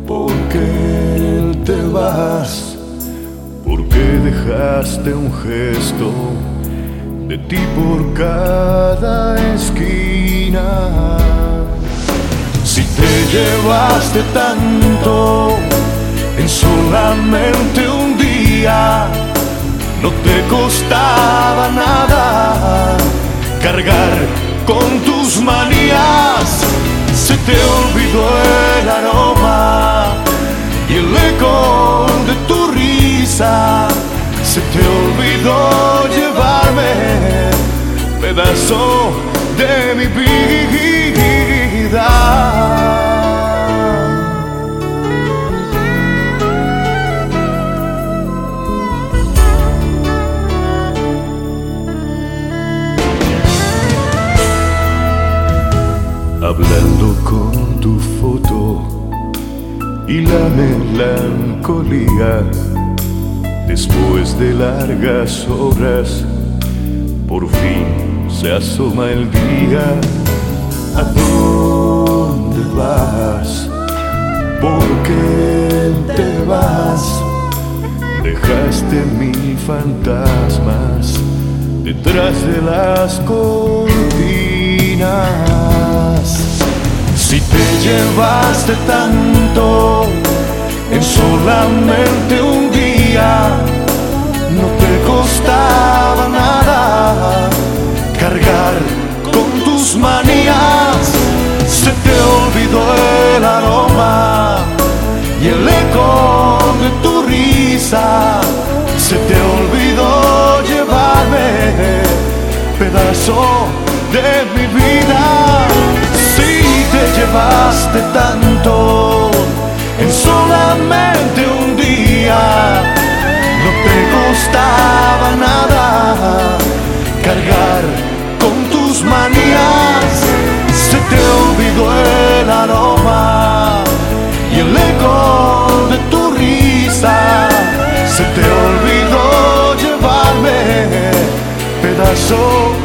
¿Por qué te vas? ¿Por qué dejaste un gesto de ti por cada esquina? Si te llevaste tanto en solamente un día, no te costaba nada cargar con tus manías se te olvidó el aroma y el eco de tu risa. Se te olvidó llevarme pedazo de mi vida. hablando con tu foto y la melancolía. Después de largas horas, por fin se asoma el día. ¿A dónde vas? ¿Por qué te vas? Dejaste mil fantasmas detrás de las cortinas. Si te llevaste tanto en solamente un día, no te costaba nada cargar con tus manías. Se te olvidó el aroma y el eco de tu risa. Se te olvidó llevarme pedazo de mi vida te llevaste tanto en solamente un costaba nada cargar con tus manías. Se te olvidó el aroma y el eco de tu risa. Se te olvidó llevarme pedazo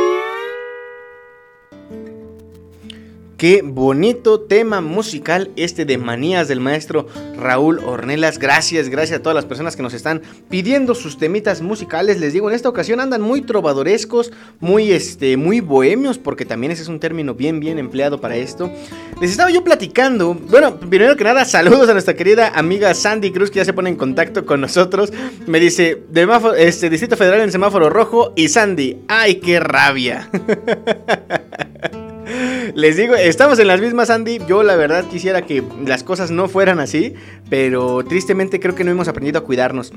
Qué bonito tema musical este de Manías del maestro Raúl Ornelas. Gracias, gracias a todas las personas que nos están pidiendo sus temitas musicales. Les digo, en esta ocasión andan muy trovadorescos, muy este muy bohemios porque también ese es un término bien bien empleado para esto. Les estaba yo platicando. Bueno, primero que nada, saludos a nuestra querida amiga Sandy Cruz que ya se pone en contacto con nosotros. Me dice, este Distrito Federal en semáforo rojo y Sandy, "Ay, qué rabia." [laughs] Les digo, estamos en las mismas, Andy. Yo la verdad quisiera que las cosas no fueran así, pero tristemente creo que no hemos aprendido a cuidarnos.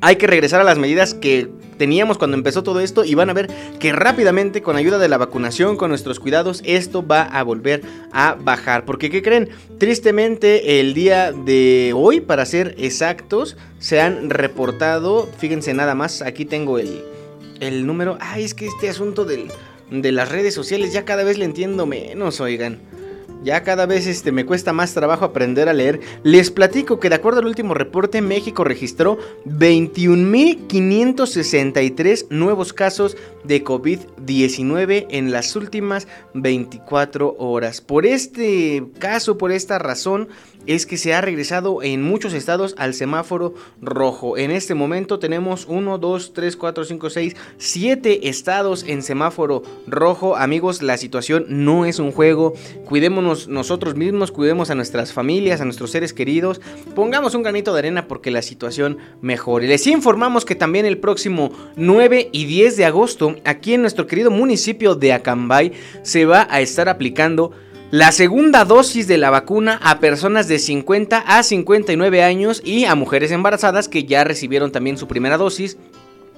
Hay que regresar a las medidas que teníamos cuando empezó todo esto y van a ver que rápidamente con ayuda de la vacunación, con nuestros cuidados, esto va a volver a bajar. Porque, ¿qué creen? Tristemente el día de hoy, para ser exactos, se han reportado, fíjense nada más, aquí tengo el, el número. Ay, es que este asunto del de las redes sociales ya cada vez le entiendo menos, oigan. Ya cada vez este, me cuesta más trabajo aprender a leer. Les platico que de acuerdo al último reporte, México registró 21.563 nuevos casos de COVID-19 en las últimas 24 horas. Por este caso, por esta razón, es que se ha regresado en muchos estados al semáforo rojo. En este momento tenemos 1, 2, 3, 4, 5, 6, 7 estados en semáforo rojo. Amigos, la situación no es un juego. Cuidémonos nosotros mismos, cuidemos a nuestras familias, a nuestros seres queridos. Pongamos un granito de arena porque la situación mejore. Les informamos que también el próximo 9 y 10 de agosto, aquí en nuestro querido municipio de Acambay, se va a estar aplicando la segunda dosis de la vacuna a personas de 50 a 59 años y a mujeres embarazadas que ya recibieron también su primera dosis.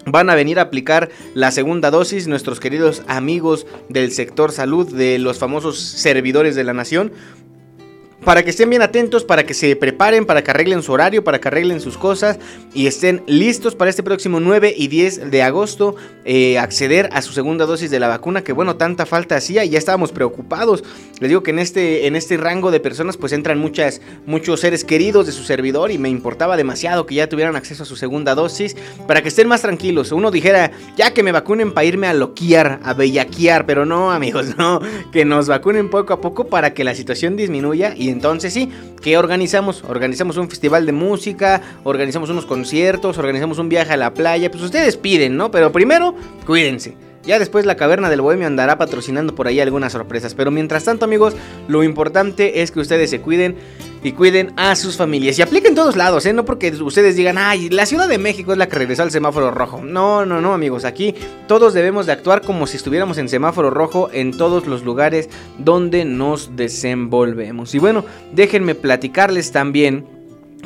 Van a venir a aplicar la segunda dosis nuestros queridos amigos del sector salud, de los famosos servidores de la nación para que estén bien atentos, para que se preparen, para que arreglen su horario, para que arreglen sus cosas y estén listos para este próximo 9 y 10 de agosto eh, acceder a su segunda dosis de la vacuna, que bueno, tanta falta hacía y ya estábamos preocupados. Les digo que en este, en este rango de personas pues entran muchas, muchos seres queridos de su servidor y me importaba demasiado que ya tuvieran acceso a su segunda dosis para que estén más tranquilos. Uno dijera, ya que me vacunen para irme a loquear, a bellaquear, pero no amigos, [laughs] no, que nos vacunen poco a poco para que la situación disminuya y entonces sí, ¿qué organizamos? Organizamos un festival de música, organizamos unos conciertos, organizamos un viaje a la playa. Pues ustedes piden, ¿no? Pero primero, cuídense. Ya después la caverna del bohemio andará patrocinando por ahí algunas sorpresas. Pero mientras tanto, amigos, lo importante es que ustedes se cuiden y cuiden a sus familias. Y apliquen todos lados, ¿eh? No porque ustedes digan, ay, la Ciudad de México es la que regresó al semáforo rojo. No, no, no, amigos. Aquí todos debemos de actuar como si estuviéramos en semáforo rojo en todos los lugares donde nos desenvolvemos. Y bueno, déjenme platicarles también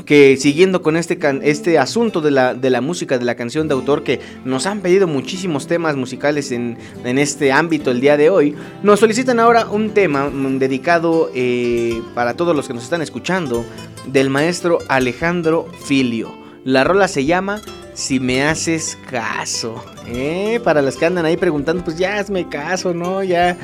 que siguiendo con este, este asunto de la, de la, música, de la canción de autor, que nos han pedido muchísimos temas musicales en, en este ámbito el día de hoy, nos solicitan ahora un tema mm, dedicado eh, para todos los que nos están escuchando, del maestro Alejandro Filio. La rola se llama Si me haces caso. Eh, para los que andan ahí preguntando, pues ya hazme caso, ¿no? Ya.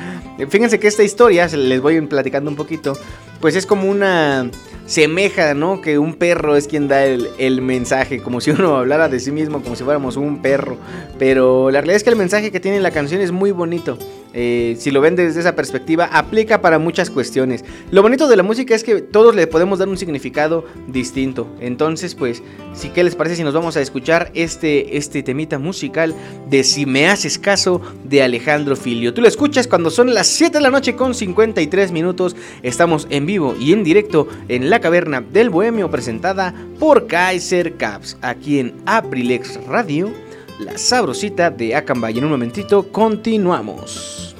Fíjense que esta historia, les voy platicando un poquito, pues es como una semeja, ¿no? Que un perro es quien da el, mensaje, como si uno hablara de sí mismo, como si fuéramos un perro. Pero la realidad es que el mensaje que tiene la canción es muy bonito. Eh, si lo ven desde esa perspectiva, aplica para muchas cuestiones. Lo bonito de la música es que todos le podemos dar un significado distinto. Entonces, pues, si qué les parece si nos vamos a escuchar este, este temita musical de Si me haces caso de Alejandro Filio. Tú lo escuchas cuando son las 7 de la noche con 53 minutos. Estamos en vivo y en directo en la caverna del Bohemio presentada por Kaiser Caps aquí en Aprilex Radio. La sabrosita de Acambay. En un momentito continuamos.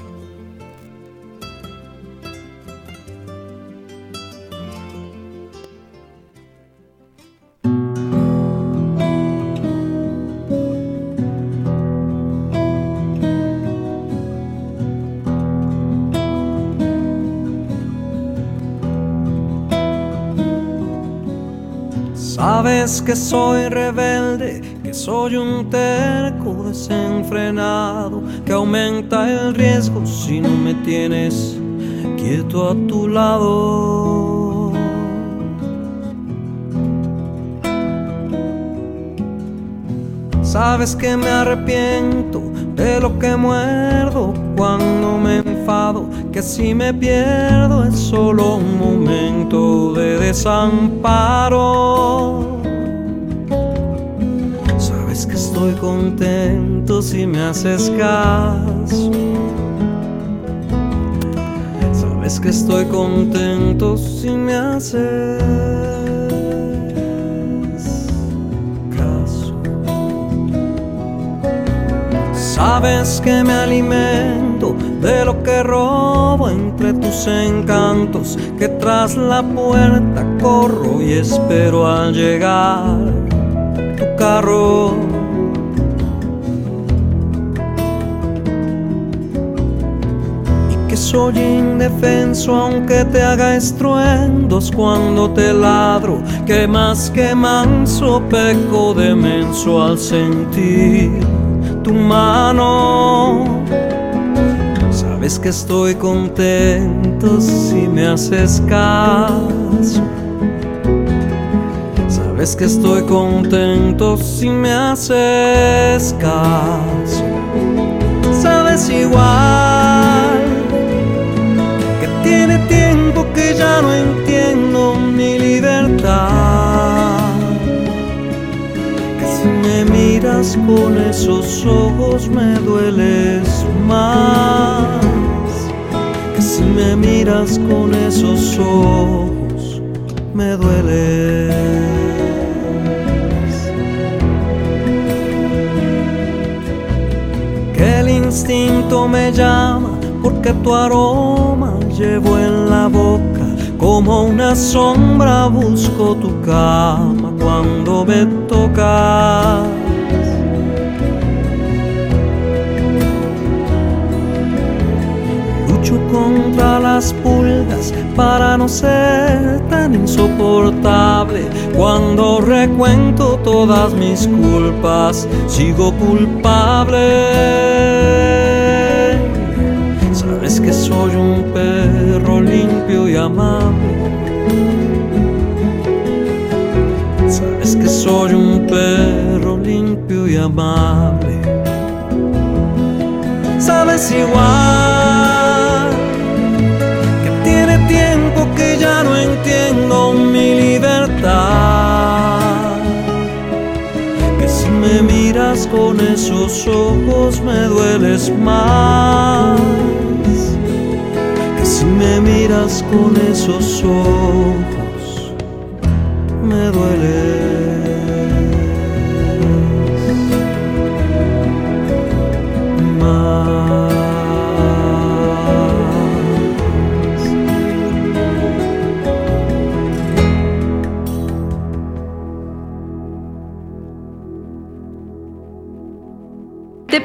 Sabes que soy rebelde, que soy un terco desenfrenado, que aumenta el riesgo si no me tienes quieto a tu lado. Sabes que me arrepiento de lo que muerdo cuando me que si me pierdo es solo un momento de desamparo. Sabes que estoy contento si me haces caso. Sabes que estoy contento si me haces Sabes que me alimento de lo que robo entre tus encantos, que tras la puerta corro y espero al llegar tu carro. Y que soy indefenso aunque te haga estruendos cuando te ladro, que más que manso peco de menso al sentir tu mano. Sabes que estoy contento si me haces caso. Sabes que estoy contento si me haces caso. Sabes igual que tiene tiempo que ya no entiendo mi libertad me miras con esos ojos me dueles más. Si me miras con esos ojos me dueles. Que el instinto me llama porque tu aroma llevo en la boca como una sombra busco tu cama cuando me tocas. Las pulgas para no ser tan insoportable. Cuando recuento todas mis culpas, sigo culpable que soy un perro limpio y amable. Sabes que soy un perro limpio y amable. Sabes igual no entiendo mi libertad. Que si me miras con esos ojos me dueles más me miras con esos ojos,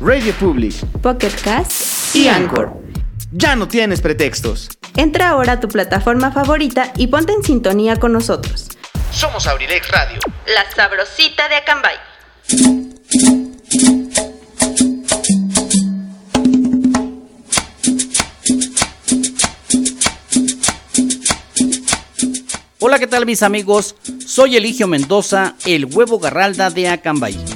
Radio Public, Pocket Cast y Anchor. Ya no tienes pretextos. Entra ahora a tu plataforma favorita y ponte en sintonía con nosotros. Somos Abrilex Radio. La sabrosita de Acambay. Hola, ¿qué tal mis amigos? Soy Eligio Mendoza, el huevo garralda de Acambay.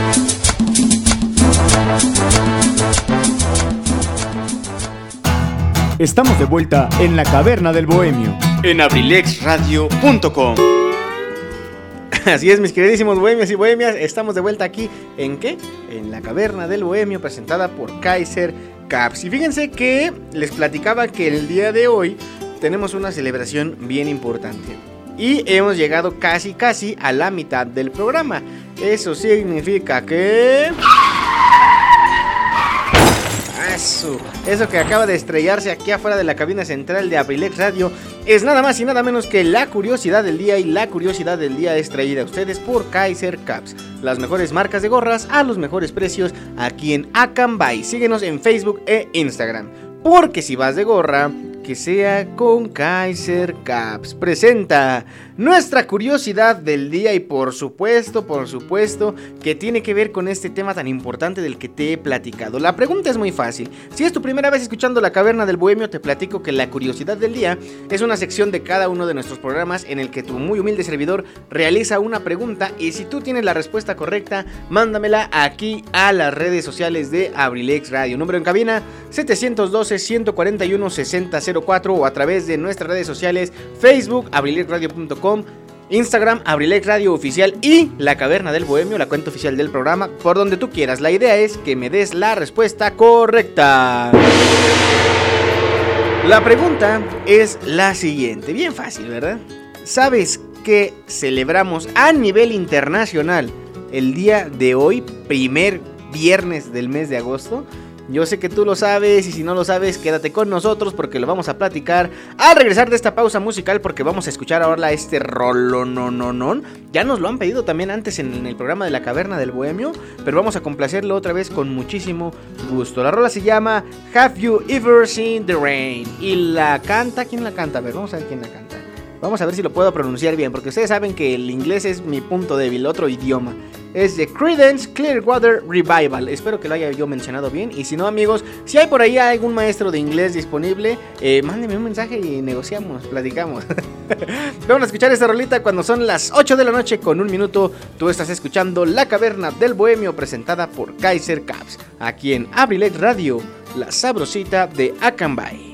Estamos de vuelta en la caverna del bohemio. En abrilexradio.com. Así es, mis queridísimos bohemios y bohemias, estamos de vuelta aquí en qué? En la caverna del bohemio presentada por Kaiser Caps. Y fíjense que les platicaba que el día de hoy tenemos una celebración bien importante. Y hemos llegado casi, casi a la mitad del programa. Eso significa que... Eso, que acaba de estrellarse aquí afuera de la cabina central de Abrilex Radio es nada más y nada menos que la curiosidad del día y la curiosidad del día es traída a ustedes por Kaiser Caps, las mejores marcas de gorras a los mejores precios aquí en Acambay. Síguenos en Facebook e Instagram, porque si vas de gorra, que sea con Kaiser Caps. Presenta nuestra curiosidad del día y por supuesto, por supuesto, que tiene que ver con este tema tan importante del que te he platicado. La pregunta es muy fácil. Si es tu primera vez escuchando La Caverna del Bohemio, te platico que la curiosidad del día es una sección de cada uno de nuestros programas en el que tu muy humilde servidor realiza una pregunta y si tú tienes la respuesta correcta, mándamela aquí a las redes sociales de Abrilex Radio. Número en cabina 712 141 6004 o a través de nuestras redes sociales Facebook, abrilexradio.com, Instagram, Abrilex Radio Oficial y La Caverna del Bohemio, la cuenta oficial del programa, por donde tú quieras. La idea es que me des la respuesta correcta. La pregunta es la siguiente, bien fácil, ¿verdad? ¿Sabes que celebramos a nivel internacional el día de hoy, primer viernes del mes de agosto? Yo sé que tú lo sabes y si no lo sabes, quédate con nosotros porque lo vamos a platicar al regresar de esta pausa musical porque vamos a escuchar ahora este rollo no no no. Ya nos lo han pedido también antes en el programa de la Caverna del Bohemio, pero vamos a complacerlo otra vez con muchísimo gusto. La rola se llama Have You Ever Seen the Rain y la canta, ¿quién la canta? A ver, vamos a ver quién la canta. Vamos a ver si lo puedo pronunciar bien, porque ustedes saben que el inglés es mi punto débil, otro idioma. Es de Credence Clearwater Revival. Espero que lo haya yo mencionado bien. Y si no, amigos, si hay por ahí algún maestro de inglés disponible, eh, mándenme un mensaje y negociamos, platicamos. [laughs] Vamos a escuchar esta rolita cuando son las 8 de la noche con un minuto. Tú estás escuchando La Caverna del Bohemio presentada por Kaiser Caps. Aquí en Abrilex Radio, la sabrosita de Akanbay.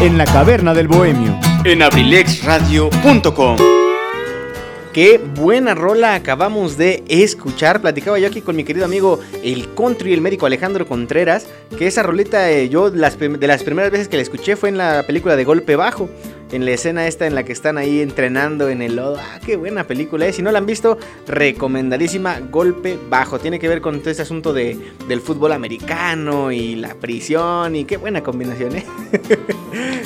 En la caverna del bohemio. En abrilexradio.com. Qué buena rola acabamos de escuchar. Platicaba yo aquí con mi querido amigo el country, el médico Alejandro Contreras, que esa roleta eh, yo de las primeras veces que la escuché fue en la película de Golpe Bajo en la escena esta en la que están ahí entrenando en el lodo. Ah, qué buena película es. Si no la han visto, recomendadísima Golpe Bajo. Tiene que ver con todo ese asunto de, del fútbol americano y la prisión. Y qué buena combinación, ¿eh? [laughs]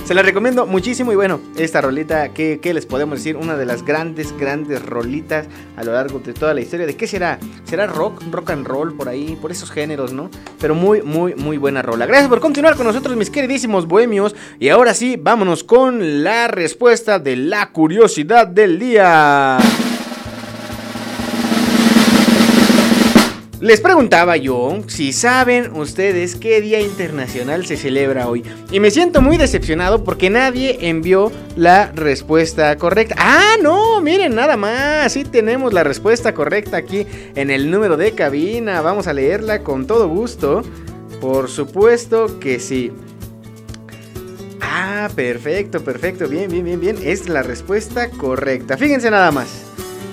Se la recomiendo muchísimo. Y bueno, esta rolita, ¿qué, ¿qué, les podemos decir? Una de las grandes, grandes rolitas a lo largo de toda la historia. ¿De qué será? ¿Será rock? Rock and roll por ahí, por esos géneros, ¿no? Pero muy, muy, muy buena rola. Gracias por continuar con nosotros, mis queridísimos bohemios. Y ahora sí, vámonos con la respuesta de la curiosidad del día. Les preguntaba yo si saben ustedes qué día internacional se celebra hoy. Y me siento muy decepcionado porque nadie envió la respuesta correcta. Ah, no, miren, nada más. Sí tenemos la respuesta correcta aquí en el número de cabina. Vamos a leerla con todo gusto. Por supuesto que sí. Ah, perfecto, perfecto. Bien, bien, bien, bien. Es la respuesta correcta. Fíjense nada más.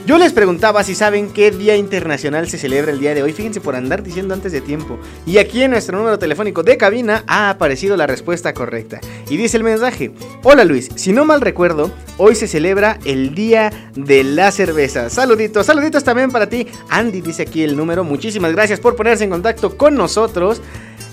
Yo les preguntaba si saben qué día internacional se celebra el día de hoy. Fíjense por andar diciendo antes de tiempo. Y aquí en nuestro número telefónico de cabina ha aparecido la respuesta correcta. Y dice el mensaje: Hola Luis, si no mal recuerdo, hoy se celebra el día de la cerveza. Saluditos, saluditos también para ti. Andy dice aquí el número. Muchísimas gracias por ponerse en contacto con nosotros.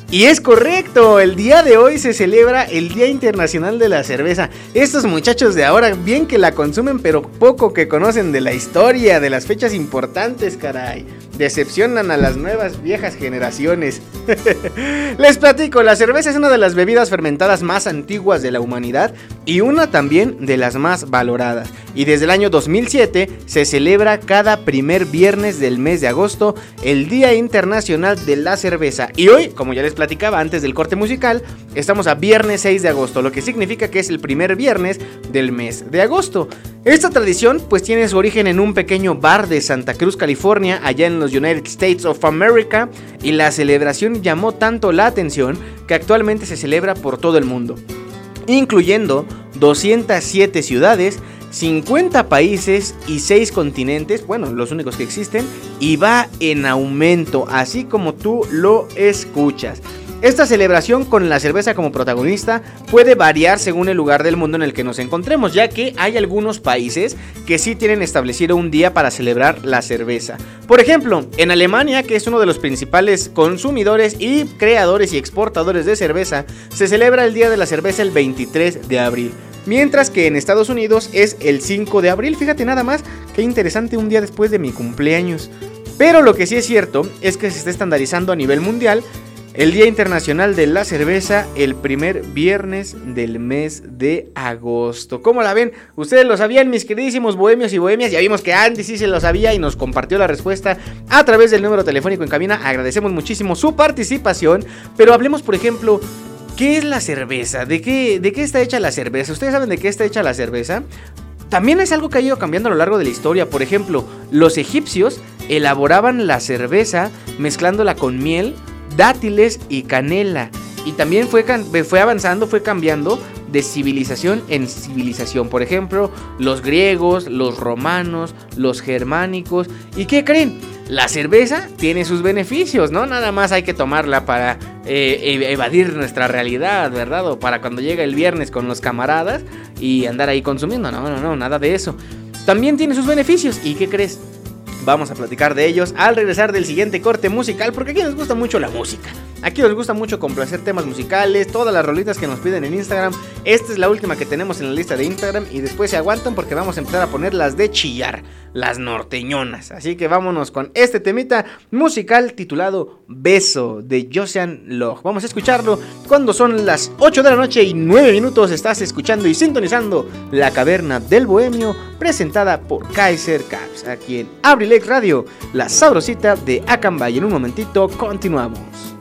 Y es correcto, el día de hoy se celebra el Día Internacional de la Cerveza. Estos muchachos de ahora, bien que la consumen, pero poco que conocen de la historia, de las fechas importantes, caray. Decepcionan a las nuevas viejas generaciones. [laughs] Les platico, la cerveza es una de las bebidas fermentadas más antiguas de la humanidad y una también de las más valoradas. Y desde el año 2007 se celebra cada primer viernes del mes de agosto el Día Internacional de la Cerveza. Y hoy, como ya les platicaba antes del corte musical, estamos a viernes 6 de agosto, lo que significa que es el primer viernes del mes de agosto. Esta tradición pues tiene su origen en un pequeño bar de Santa Cruz, California, allá en los United States of America, y la celebración llamó tanto la atención que actualmente se celebra por todo el mundo, incluyendo 207 ciudades, 50 países y 6 continentes, bueno, los únicos que existen, y va en aumento, así como tú lo escuchas. Esta celebración con la cerveza como protagonista puede variar según el lugar del mundo en el que nos encontremos, ya que hay algunos países que sí tienen establecido un día para celebrar la cerveza. Por ejemplo, en Alemania, que es uno de los principales consumidores y creadores y exportadores de cerveza, se celebra el Día de la Cerveza el 23 de abril. Mientras que en Estados Unidos es el 5 de abril. Fíjate nada más, qué interesante un día después de mi cumpleaños. Pero lo que sí es cierto es que se está estandarizando a nivel mundial el Día Internacional de la Cerveza el primer viernes del mes de agosto. ¿Cómo la ven? Ustedes lo sabían, mis queridísimos bohemios y bohemias. Ya vimos que Andy sí se lo sabía y nos compartió la respuesta a través del número telefónico en cabina. Agradecemos muchísimo su participación. Pero hablemos, por ejemplo, ¿qué es la cerveza? ¿De qué, ¿De qué está hecha la cerveza? ¿Ustedes saben de qué está hecha la cerveza? También es algo que ha ido cambiando a lo largo de la historia. Por ejemplo, los egipcios elaboraban la cerveza mezclándola con miel dátiles y canela. Y también fue, fue avanzando, fue cambiando de civilización en civilización. Por ejemplo, los griegos, los romanos, los germánicos. ¿Y qué creen? La cerveza tiene sus beneficios, ¿no? Nada más hay que tomarla para eh, evadir nuestra realidad, ¿verdad? O para cuando llega el viernes con los camaradas y andar ahí consumiendo. No, no, no, nada de eso. También tiene sus beneficios. ¿Y qué crees? Vamos a platicar de ellos al regresar del siguiente corte musical, porque aquí nos gusta mucho la música. Aquí nos gusta mucho complacer temas musicales, todas las rolitas que nos piden en Instagram. Esta es la última que tenemos en la lista de Instagram y después se aguantan porque vamos a empezar a poner las de chillar, las norteñonas. Así que vámonos con este temita musical titulado Beso de Josean Log. Vamos a escucharlo cuando son las 8 de la noche y 9 minutos. Estás escuchando y sintonizando La Caverna del Bohemio, presentada por Kaiser Caps, aquí en Abrilex Radio, la sabrosita de Acambay. En un momentito continuamos.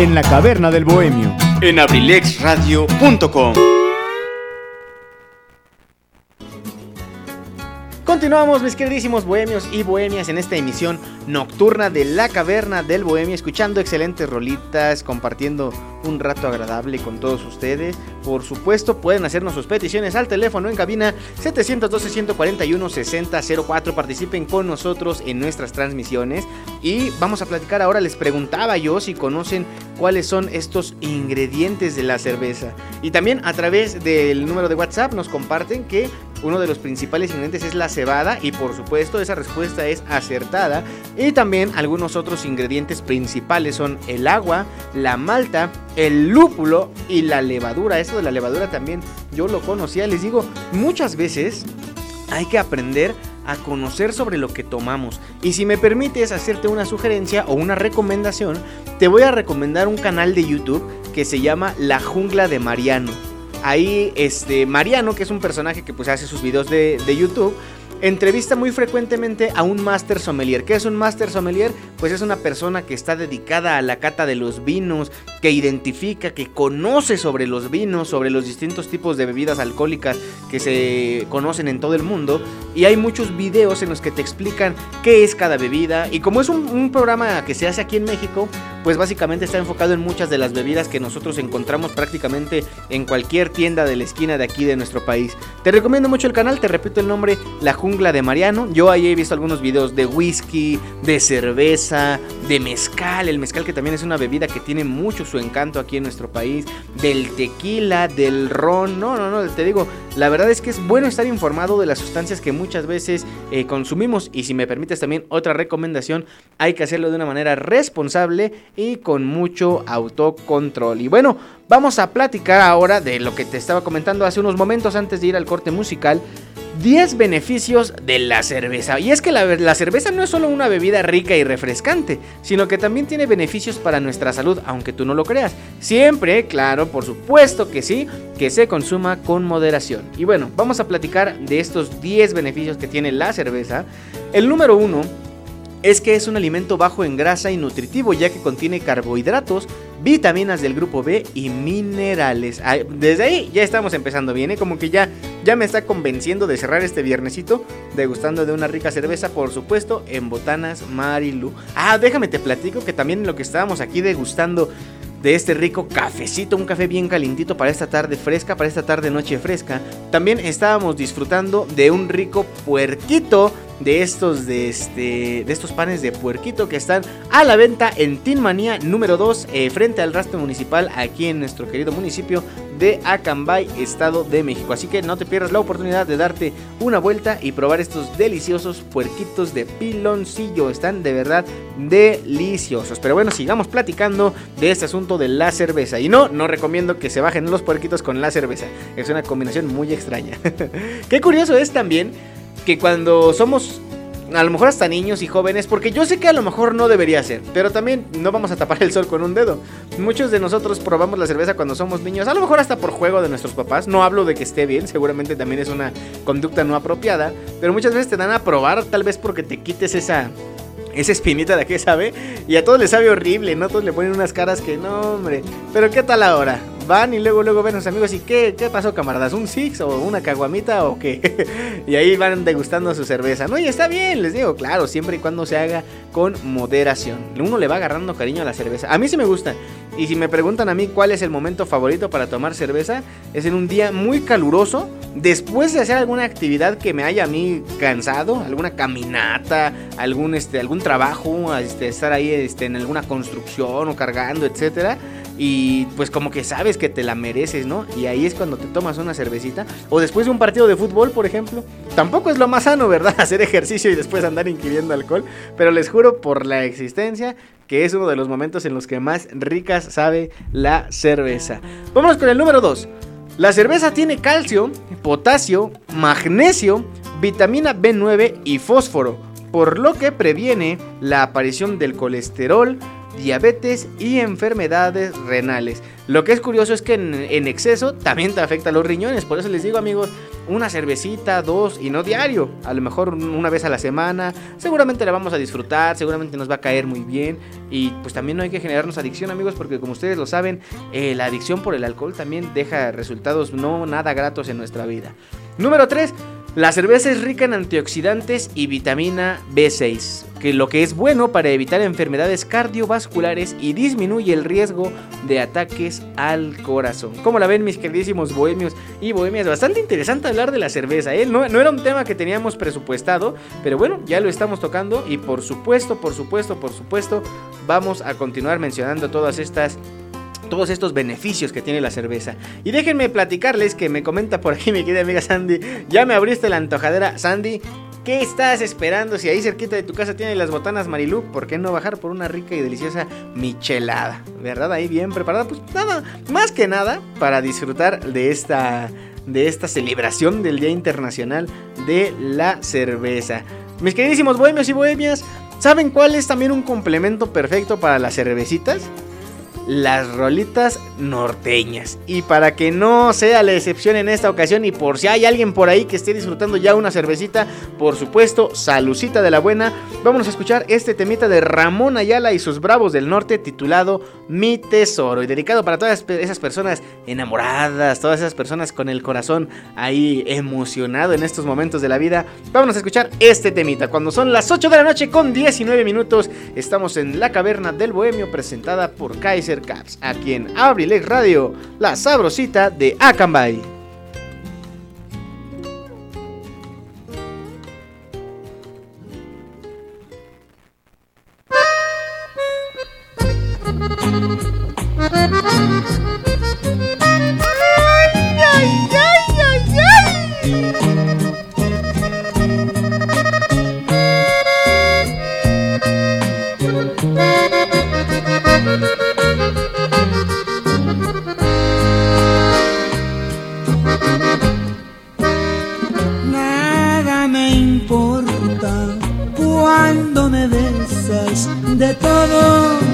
En la caverna del bohemio. En abrilexradio.com. Continuamos, mis queridísimos bohemios y bohemias, en esta emisión nocturna de La Caverna del Bohemio, escuchando excelentes rolitas, compartiendo un rato agradable con todos ustedes. Por supuesto, pueden hacernos sus peticiones al teléfono en cabina 712-141-6004. Participen con nosotros en nuestras transmisiones. Y vamos a platicar ahora. Les preguntaba yo si conocen cuáles son estos ingredientes de la cerveza. Y también a través del número de WhatsApp nos comparten que uno de los principales ingredientes es la cebada y por supuesto esa respuesta es acertada. Y también algunos otros ingredientes principales son el agua, la malta, el lúpulo y la levadura. De la levadura también yo lo conocía. Les digo, muchas veces hay que aprender a conocer sobre lo que tomamos. Y si me permites hacerte una sugerencia o una recomendación, te voy a recomendar un canal de YouTube que se llama La Jungla de Mariano. Ahí, este, Mariano, que es un personaje que pues hace sus videos de, de YouTube, entrevista muy frecuentemente a un Master Sommelier. ¿Qué es un Master Sommelier? Pues es una persona que está dedicada a la cata de los vinos, que identifica, que conoce sobre los vinos, sobre los distintos tipos de bebidas alcohólicas que se conocen en todo el mundo. Y hay muchos videos en los que te explican qué es cada bebida. Y como es un, programa que se hace aquí en México, pues básicamente está enfocado en muchas de las bebidas que nosotros encontramos prácticamente en cualquier tienda de la esquina de aquí de nuestro país. Te recomiendo mucho el canal, te repito el nombre, La Jungla de Mariano. Yo ahí he visto algunos videos de whisky, de cerveza, de mezcal, el mezcal que también es una bebida que tiene mucho su encanto aquí en nuestro país, del tequila, del ron, no, no, no, te digo, la verdad es que es bueno estar informado de las sustancias que muchas veces eh, consumimos y si me permites también otra recomendación, hay que hacerlo de una manera responsable y con mucho autocontrol. Y bueno, vamos a platicar ahora de lo que te estaba comentando hace unos momentos antes de ir al corte musical. 10 beneficios de la cerveza. Y es que la, la, cerveza no es solo una bebida rica y refrescante, sino que también tiene beneficios para nuestra salud, aunque tú no lo creas. Siempre, claro, por supuesto que sí, que se consuma con moderación. Y bueno, vamos a platicar de estos 10 beneficios que tiene la cerveza. El número 1 es que es un alimento bajo en grasa y nutritivo ya que contiene carbohidratos, vitaminas del grupo B y minerales. Desde ahí ya estamos empezando bien, ¿eh? como que ya, ya me está convenciendo de cerrar este viernesito degustando de una rica cerveza, por supuesto, en Botanas Marilu. Ah, déjame te platico que también lo que estábamos aquí degustando de este rico cafecito, un café bien calentito para esta tarde fresca, para esta tarde noche fresca. También estábamos disfrutando de un rico puerquito de estos de este de estos panes de puerquito que están a la venta en Tin Manía número 2 eh, frente al rastro municipal aquí en nuestro querido municipio de Acambay, Estado de México. Así que no te pierdas la oportunidad de darte una vuelta y probar estos deliciosos puerquitos de piloncillo. Están de verdad deliciosos. Pero bueno, sigamos platicando de este asunto de la cerveza. Y no, no recomiendo que se bajen los puerquitos con la cerveza. Es una combinación muy extraña. [laughs] Qué curioso es también que cuando somos a lo mejor hasta niños y jóvenes, porque yo sé que a lo mejor no debería ser, pero también no vamos a tapar el sol con un dedo. Muchos de nosotros probamos la cerveza cuando somos niños, a lo mejor hasta por juego de nuestros papás, no hablo de que esté bien, seguramente también es una conducta no apropiada, pero muchas veces te dan a probar, tal vez porque te quites esa esa espinita de que sabe. Y a todos les sabe horrible, ¿no? Todos le ponen unas caras que no, hombre. Pero ¿qué tal ahora? Van y luego, luego ven a los amigos y ¿qué, qué pasó, camaradas? ¿Un six o una caguamita o qué? [laughs] y ahí van degustando su cerveza, ¿no? Y está bien, les digo, claro, siempre y cuando se haga con moderación. Uno le va agarrando cariño a la cerveza. A mí sí me gusta. Y si me preguntan a mí cuál es el momento favorito para tomar cerveza, es en un día muy caluroso, después de hacer alguna actividad que me haya a mí cansado, alguna caminata, algún, este, algún trabajo, este, estar ahí este, en alguna construcción o cargando, etcétera. Y pues como que sabes que te la mereces, ¿no? Y ahí es cuando te tomas una cervecita. O después de un partido de fútbol, por ejemplo. Tampoco es lo más sano, ¿verdad? [laughs] Hacer ejercicio y después andar ingiriendo alcohol. Pero les juro por la existencia que es uno de los momentos en los que más ricas sabe la cerveza. Vámonos con el número 2. La cerveza tiene calcio, potasio, magnesio, vitamina B9 y fósforo, por lo que previene la aparición del colesterol, diabetes y enfermedades renales. Lo que es curioso es que en, exceso también te afecta a los riñones. Por eso les digo, amigos, una cervecita, dos y no diario. A lo mejor una vez a la semana. Seguramente la vamos a disfrutar, seguramente nos va a caer muy bien. Y pues también no hay que generarnos adicción, amigos, porque como ustedes lo saben, eh, la adicción por el alcohol también deja resultados no nada gratos en nuestra vida. Número 3. La cerveza es rica en antioxidantes y vitamina B6, que lo que es bueno para evitar enfermedades cardiovasculares y disminuye el riesgo de ataques al corazón. ¿Cómo la ven mis queridísimos bohemios y bohemias? Bastante interesante hablar de la cerveza, ¿eh? No, no era un tema que teníamos presupuestado, pero bueno, ya lo estamos tocando y por supuesto, por supuesto, por supuesto, vamos a continuar mencionando todas estas todos estos beneficios que tiene la cerveza. Y déjenme platicarles que me comenta por aquí [laughs] mi querida amiga Sandy, ya me abriste la antojadera, Sandy. ¿Qué estás esperando? Si ahí cerquita de tu casa tiene las botanas Marilu, ¿por qué no bajar por una rica y deliciosa michelada? ¿Verdad? Ahí bien preparada. Pues nada, más que nada para disfrutar de esta, de esta celebración del Día Internacional de la Cerveza. Mis queridísimos bohemios y bohemias, ¿saben cuál es también un complemento perfecto para las cervecitas? Las rolitas norteñas. Y para que no sea la excepción en esta ocasión y por si hay alguien por ahí que esté disfrutando ya una cervecita, por supuesto, salucita de la buena, vamos a escuchar este temita de Ramón Ayala y sus Bravos del Norte titulado Mi Tesoro y dedicado para todas esas personas enamoradas, todas esas personas con el corazón ahí emocionado en estos momentos de la vida. Vamos a escuchar este temita. Cuando son las 8 de la noche con 19 minutos, estamos en la caverna del Bohemio presentada por Kaiser Caps, aquí en Abrilex Radio, la sabrosita de Acambay. Me besas, de todo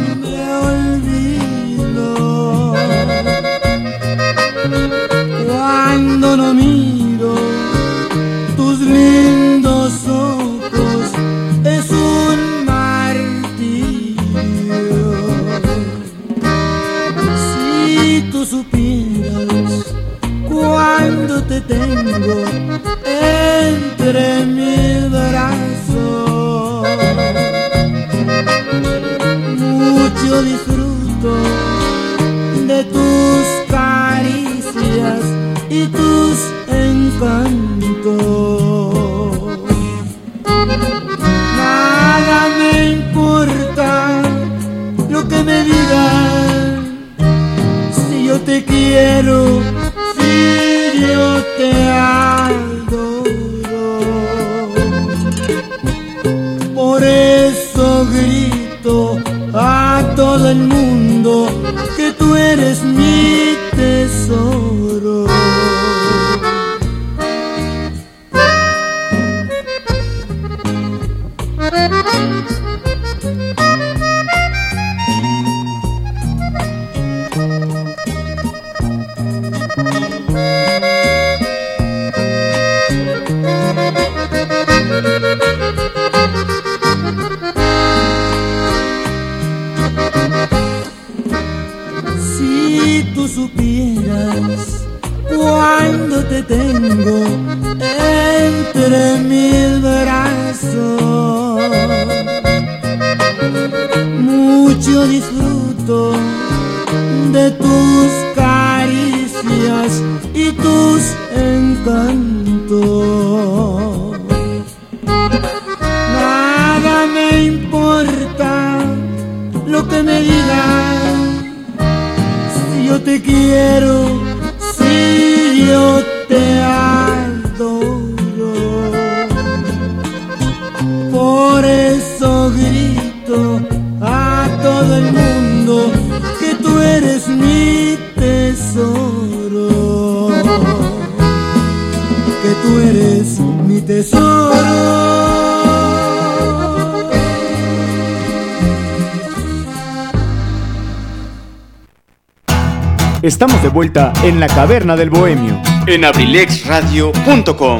en la caverna del bohemio. En abrilexradio.com.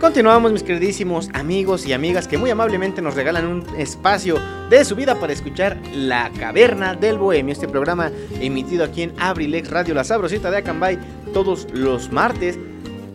Continuamos mis queridísimos amigos y amigas que muy amablemente nos regalan un espacio de su vida para escuchar La Caverna del Bohemio, este programa emitido aquí en Abrilex Radio La Sabrosita de Acambay todos los martes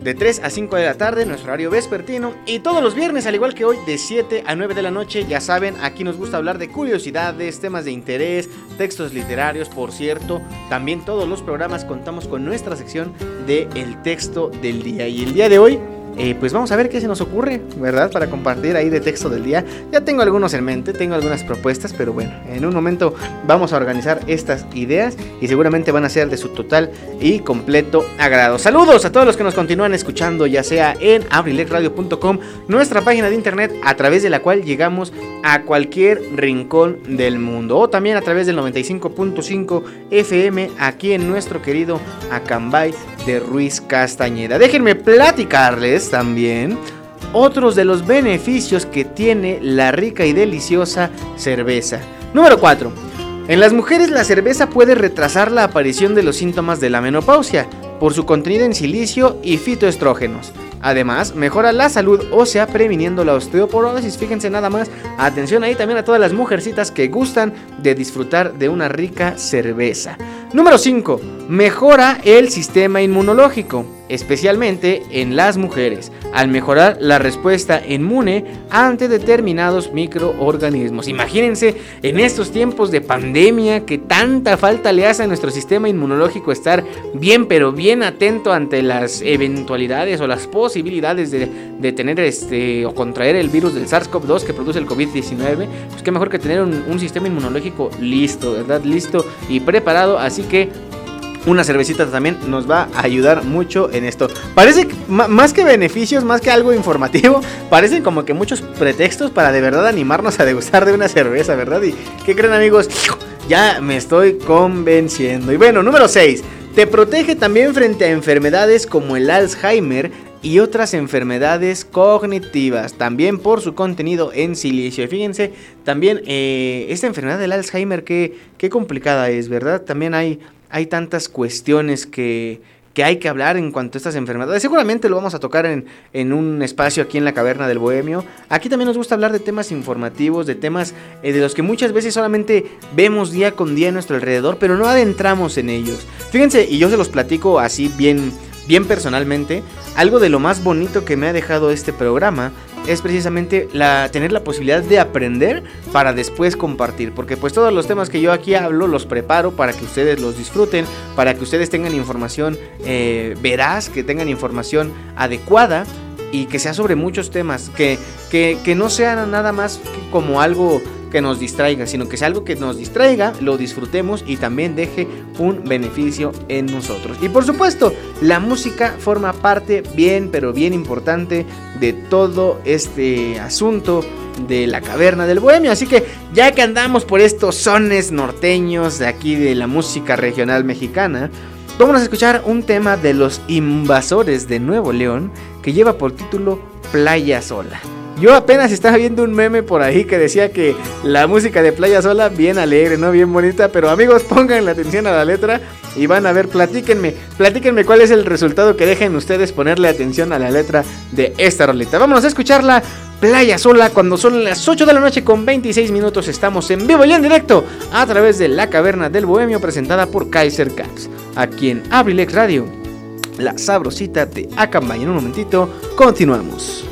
de 3 a 5 de la tarde, nuestro horario vespertino, y todos los viernes, al igual que hoy, de 7 a 9 de la noche, ya saben, aquí nos gusta hablar de curiosidades, temas de interés, textos literarios, por cierto, también todos los programas contamos con nuestra sección de El texto del día, y el día de hoy... eh, pues vamos a ver qué se nos ocurre, ¿verdad? Para compartir ahí de texto del día. Ya tengo algunos en mente, tengo algunas propuestas, pero bueno, en un momento vamos a organizar estas ideas y seguramente van a ser de su total y completo agrado. Saludos a todos los que nos continúan escuchando, ya sea en abrilexradio.com, nuestra página de internet a través de la cual llegamos a cualquier rincón del mundo, o también a través del 95.5 FM aquí en nuestro querido Acambay de Ruiz Castañeda. Déjenme platicarles también otros de los beneficios que tiene la rica y deliciosa cerveza. Número 4. En las mujeres la cerveza puede retrasar la aparición de los síntomas de la menopausia por su contenido en silicio y fitoestrógenos. Además, mejora la salud ósea previniendo la osteoporosis. Fíjense nada más. Atención ahí también a todas las mujercitas que gustan de disfrutar de una rica cerveza. Número 5. Mejora el sistema inmunológico, especialmente en las mujeres, al mejorar la respuesta inmune ante determinados microorganismos. Imagínense en estos tiempos de pandemia que tanta falta le hace a nuestro sistema inmunológico estar bien, pero bien atento ante las eventualidades o las posibilidades de, tener este o contraer el virus del SARS-CoV-2 que produce el COVID-19. Pues qué mejor que tener un, un sistema inmunológico listo, ¿verdad? Listo y preparado. Así que una cervecita también nos va a ayudar mucho en esto. Parece que, más que beneficios, más que algo informativo, [laughs] parecen como que muchos pretextos para de verdad animarnos a degustar de una cerveza, ¿verdad? ¿Y qué creen amigos? Ya me estoy convenciendo. Y bueno, número 6. Te protege también frente a enfermedades como el Alzheimer y otras enfermedades cognitivas, también por su contenido en silicio. Fíjense, también eh, esta enfermedad del Alzheimer, qué, qué complicada es, ¿verdad? También hay, hay tantas cuestiones que, que hay que hablar en cuanto a estas enfermedades. Seguramente lo vamos a tocar en, en un espacio aquí en la Caverna del Bohemio. Aquí también nos gusta hablar de temas informativos, de temas eh, de los que muchas veces solamente vemos día con día a nuestro alrededor, pero no adentramos en ellos. Fíjense, y yo se los platico así bien, bien personalmente, algo de lo más bonito que me ha dejado este programa es precisamente la, tener la posibilidad de aprender para después compartir. Porque pues todos los temas que yo aquí hablo los preparo para que ustedes los disfruten, para que ustedes tengan información eh, veraz, que tengan información adecuada y que sea sobre muchos temas, que, que, que no sea nada más como algo que nos distraiga, sino que sea algo que nos distraiga, lo disfrutemos y también deje un beneficio en nosotros. Y por supuesto, la música forma parte bien, pero bien importante de todo este asunto de la caverna del bohemio. Así que ya que andamos por estos sones norteños de aquí de la música regional mexicana, vamos a escuchar un tema de los invasores de Nuevo León que lleva por título Playa Sola. Yo apenas estaba viendo un meme por ahí que decía que la música de Playa Sola, bien alegre, ¿no? Bien bonita. Pero amigos, pongan la atención a la letra y van a ver, platíquenme, platíquenme cuál es el resultado que dejen ustedes ponerle atención a la letra de esta rolita. Vámonos a escucharla. Playa Sola, cuando son las 8 de la noche con 26 minutos, estamos en vivo y en directo a través de La Caverna del Bohemio, presentada por Kaiser Caps, aquí en Abrilex Radio. La sabrosita de Acambay. En un momentito, continuamos.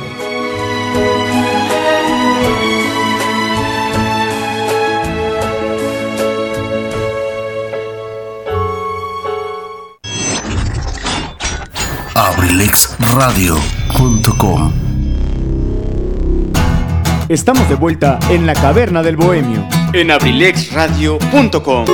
abrilexradio.com Estamos de vuelta en la caverna del bohemio. En abrilexradio.com.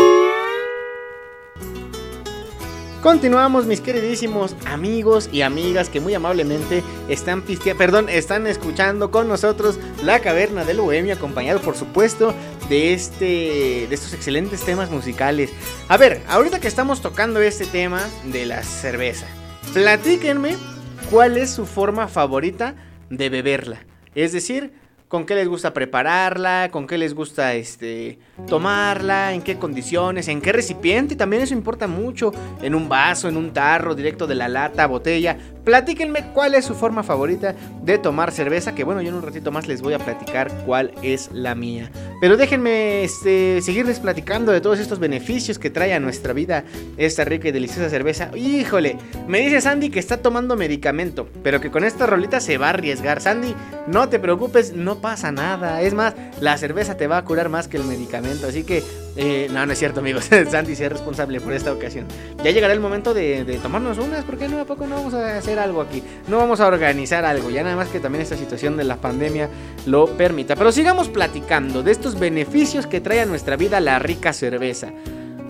Continuamos, mis queridísimos amigos y amigas que muy amablemente están pistea, perdón, están escuchando con nosotros La Caverna del Bohemio, acompañado por supuesto de este de estos excelentes temas musicales. A ver, ahorita que estamos tocando este tema de la cerveza, platíquenme cuál es su forma favorita de beberla. Es decir, con qué les gusta prepararla, con qué les gusta este tomarla, en qué condiciones, en qué recipiente, también eso importa mucho, en un vaso, en un tarro, directo de la lata, botella. Platíquenme cuál es su forma favorita de tomar cerveza, que bueno, yo en un ratito más les voy a platicar cuál es la mía. Pero déjenme este, seguirles platicando de todos estos beneficios que trae a nuestra vida esta rica y deliciosa cerveza. Híjole, me dice Sandy que está tomando medicamento, pero que con esta rolita se va a arriesgar. Sandy, no te preocupes, no pasa nada. Es más, la cerveza te va a curar más que el medicamento. Así que, eh, no, no es cierto, amigos. [laughs] Sandy sí es responsable por esta ocasión. Ya llegará el momento de, de tomarnos unas, porque no, a poco no vamos a hacer algo aquí. No vamos a organizar algo, ya nada más que también esta situación de la pandemia lo permita. Pero sigamos platicando de estos beneficios que trae a nuestra vida la rica cerveza.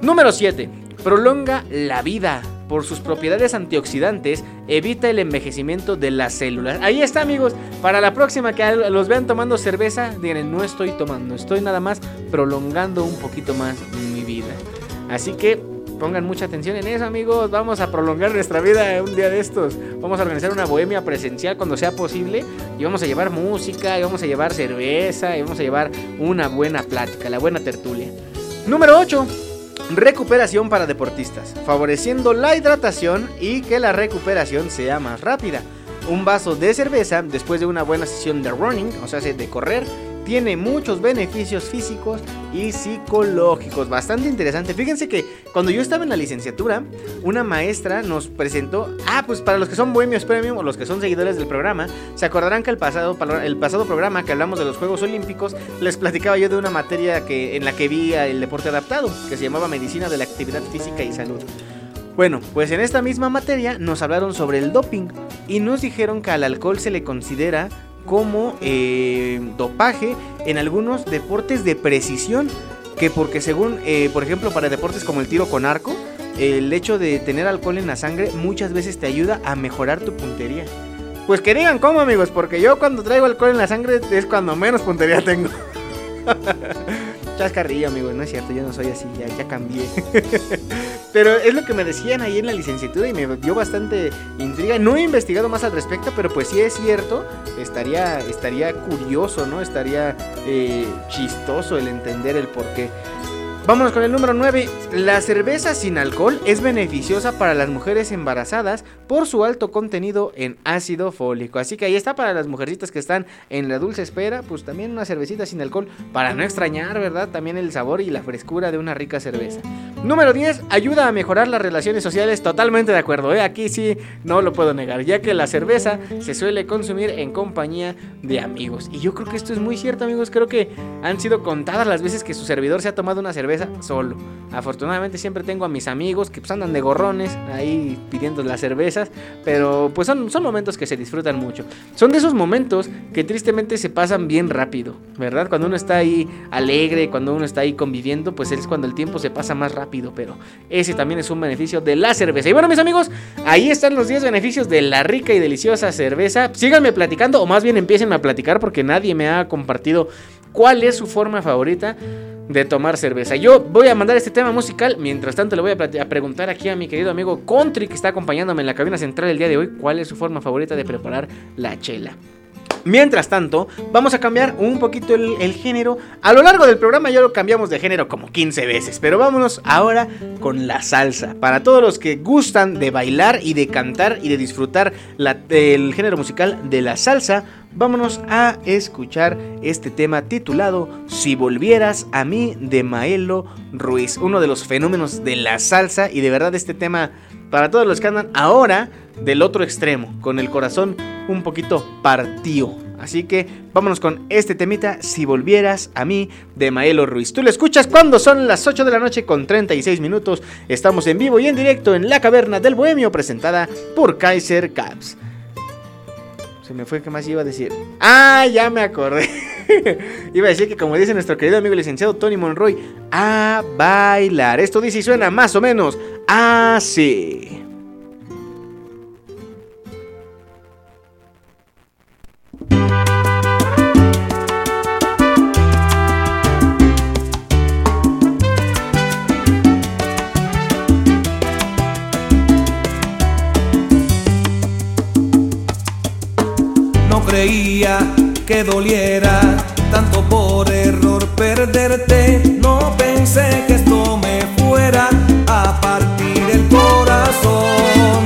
Número 7. Prolonga la vida. Por sus propiedades antioxidantes, evita el envejecimiento de las células. Ahí está, amigos. Para la próxima que los vean tomando cerveza, digan, no estoy tomando, estoy nada más prolongando un poquito más mi vida. Así que Pongan mucha atención en eso, amigos. Vamos a prolongar nuestra vida un día de estos. Vamos a organizar una bohemia presencial cuando sea posible. Y vamos a llevar música, y vamos a llevar cerveza, y vamos a llevar una buena plática, la buena tertulia. Número 8. Recuperación para deportistas, favoreciendo la hidratación y que la recuperación sea más rápida. Un vaso de cerveza después de una buena sesión de running, o sea, de correr, tiene muchos beneficios físicos y psicológicos. Bastante interesante. Fíjense que cuando yo estaba en la licenciatura, una maestra nos presentó. Ah, pues para los que son bohemios premium o los que son seguidores del programa, se acordarán que el pasado, el pasado programa que hablamos de los Juegos Olímpicos, les platicaba yo de una materia que, en la que vi el deporte adaptado, que se llamaba Medicina de la Actividad Física y Salud. Bueno, pues en esta misma materia nos hablaron sobre el doping y nos dijeron que al alcohol se le considera como eh, dopaje en algunos deportes de precisión. Que porque según, eh, por ejemplo, para deportes como el tiro con arco, el hecho de tener alcohol en la sangre muchas veces te ayuda a mejorar tu puntería. Pues que digan cómo amigos, porque yo cuando traigo alcohol en la sangre es cuando menos puntería tengo. [laughs] Chascarrillo, amigo, no es cierto, yo no soy así, ya, ya cambié. [laughs] pero es lo que me decían ahí en la licenciatura y me dio bastante intriga. No he investigado más al respecto, pero pues sí es cierto, estaría, estaría curioso, ¿no? Estaría eh, chistoso el entender el por qué. Vámonos con el número 9. La cerveza sin alcohol es beneficiosa para las mujeres embarazadas por su alto contenido en ácido fólico. Así que ahí está para las mujercitas que están en la dulce espera, pues también una cervecita sin alcohol para no extrañar, ¿verdad? También el sabor y la frescura de una rica cerveza. Número 10. Ayuda a mejorar las relaciones sociales. Totalmente de acuerdo, ¿eh? Aquí sí no lo puedo negar, ya que la cerveza se suele consumir en compañía de amigos. Y yo creo que esto es muy cierto, amigos. Creo que han sido contadas las veces que su servidor se ha tomado una cerveza solo. Afortunadamente siempre tengo a mis amigos que pues andan de gorrones ahí pidiendo las pero pues son, son momentos que se disfrutan mucho. Son de esos momentos que tristemente se pasan bien rápido, ¿verdad? Cuando uno está ahí alegre, cuando uno está ahí conviviendo, pues es cuando el tiempo se pasa más rápido, pero ese también es un beneficio de la cerveza. Y bueno, mis amigos, ahí están los 10 beneficios de la rica y deliciosa cerveza. Síganme platicando, o más bien empiecen a platicar porque nadie me ha compartido cuál es su forma favorita de tomar cerveza. Yo voy a mandar este tema musical. Mientras tanto, le voy a, preguntar aquí a mi querido amigo Country, que está acompañándome en la cabina central el día de hoy, cuál es su forma favorita de preparar la chela. Mientras tanto, vamos a cambiar un poquito el, género. A lo largo del programa ya lo cambiamos de género como 15 veces, pero vámonos ahora con la salsa. Para todos los que gustan de bailar y de cantar y de disfrutar el género musical de la salsa, vámonos a escuchar este tema titulado Si volvieras a mí de Maelo Ruiz, uno de los fenómenos de la salsa y de verdad este tema para todos los que andan ahora del otro extremo, con el corazón un poquito partido. Así que vámonos con este temita, Si volvieras a mí, de Maelo Ruiz. Tú lo escuchas cuando son las 8 de la noche con 36 minutos. Estamos en vivo y en directo en la caverna del Bohemio, presentada por Kaiser Caps. Se me fue, ¿qué más iba a decir? Ah, ya me acordé. [laughs] iba a decir que como dice nuestro querido amigo licenciado Tony Monroy, a bailar. Esto dice y suena más o menos así. Creía que doliera tanto por error perderte. No pensé que esto me fuera a partir el corazón.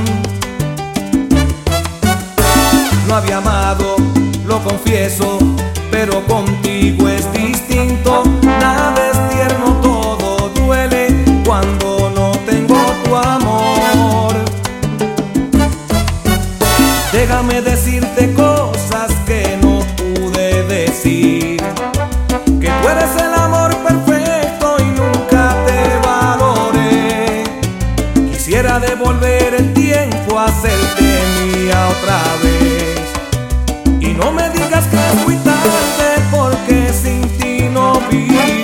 No había amado, lo confieso, pero contigo es ti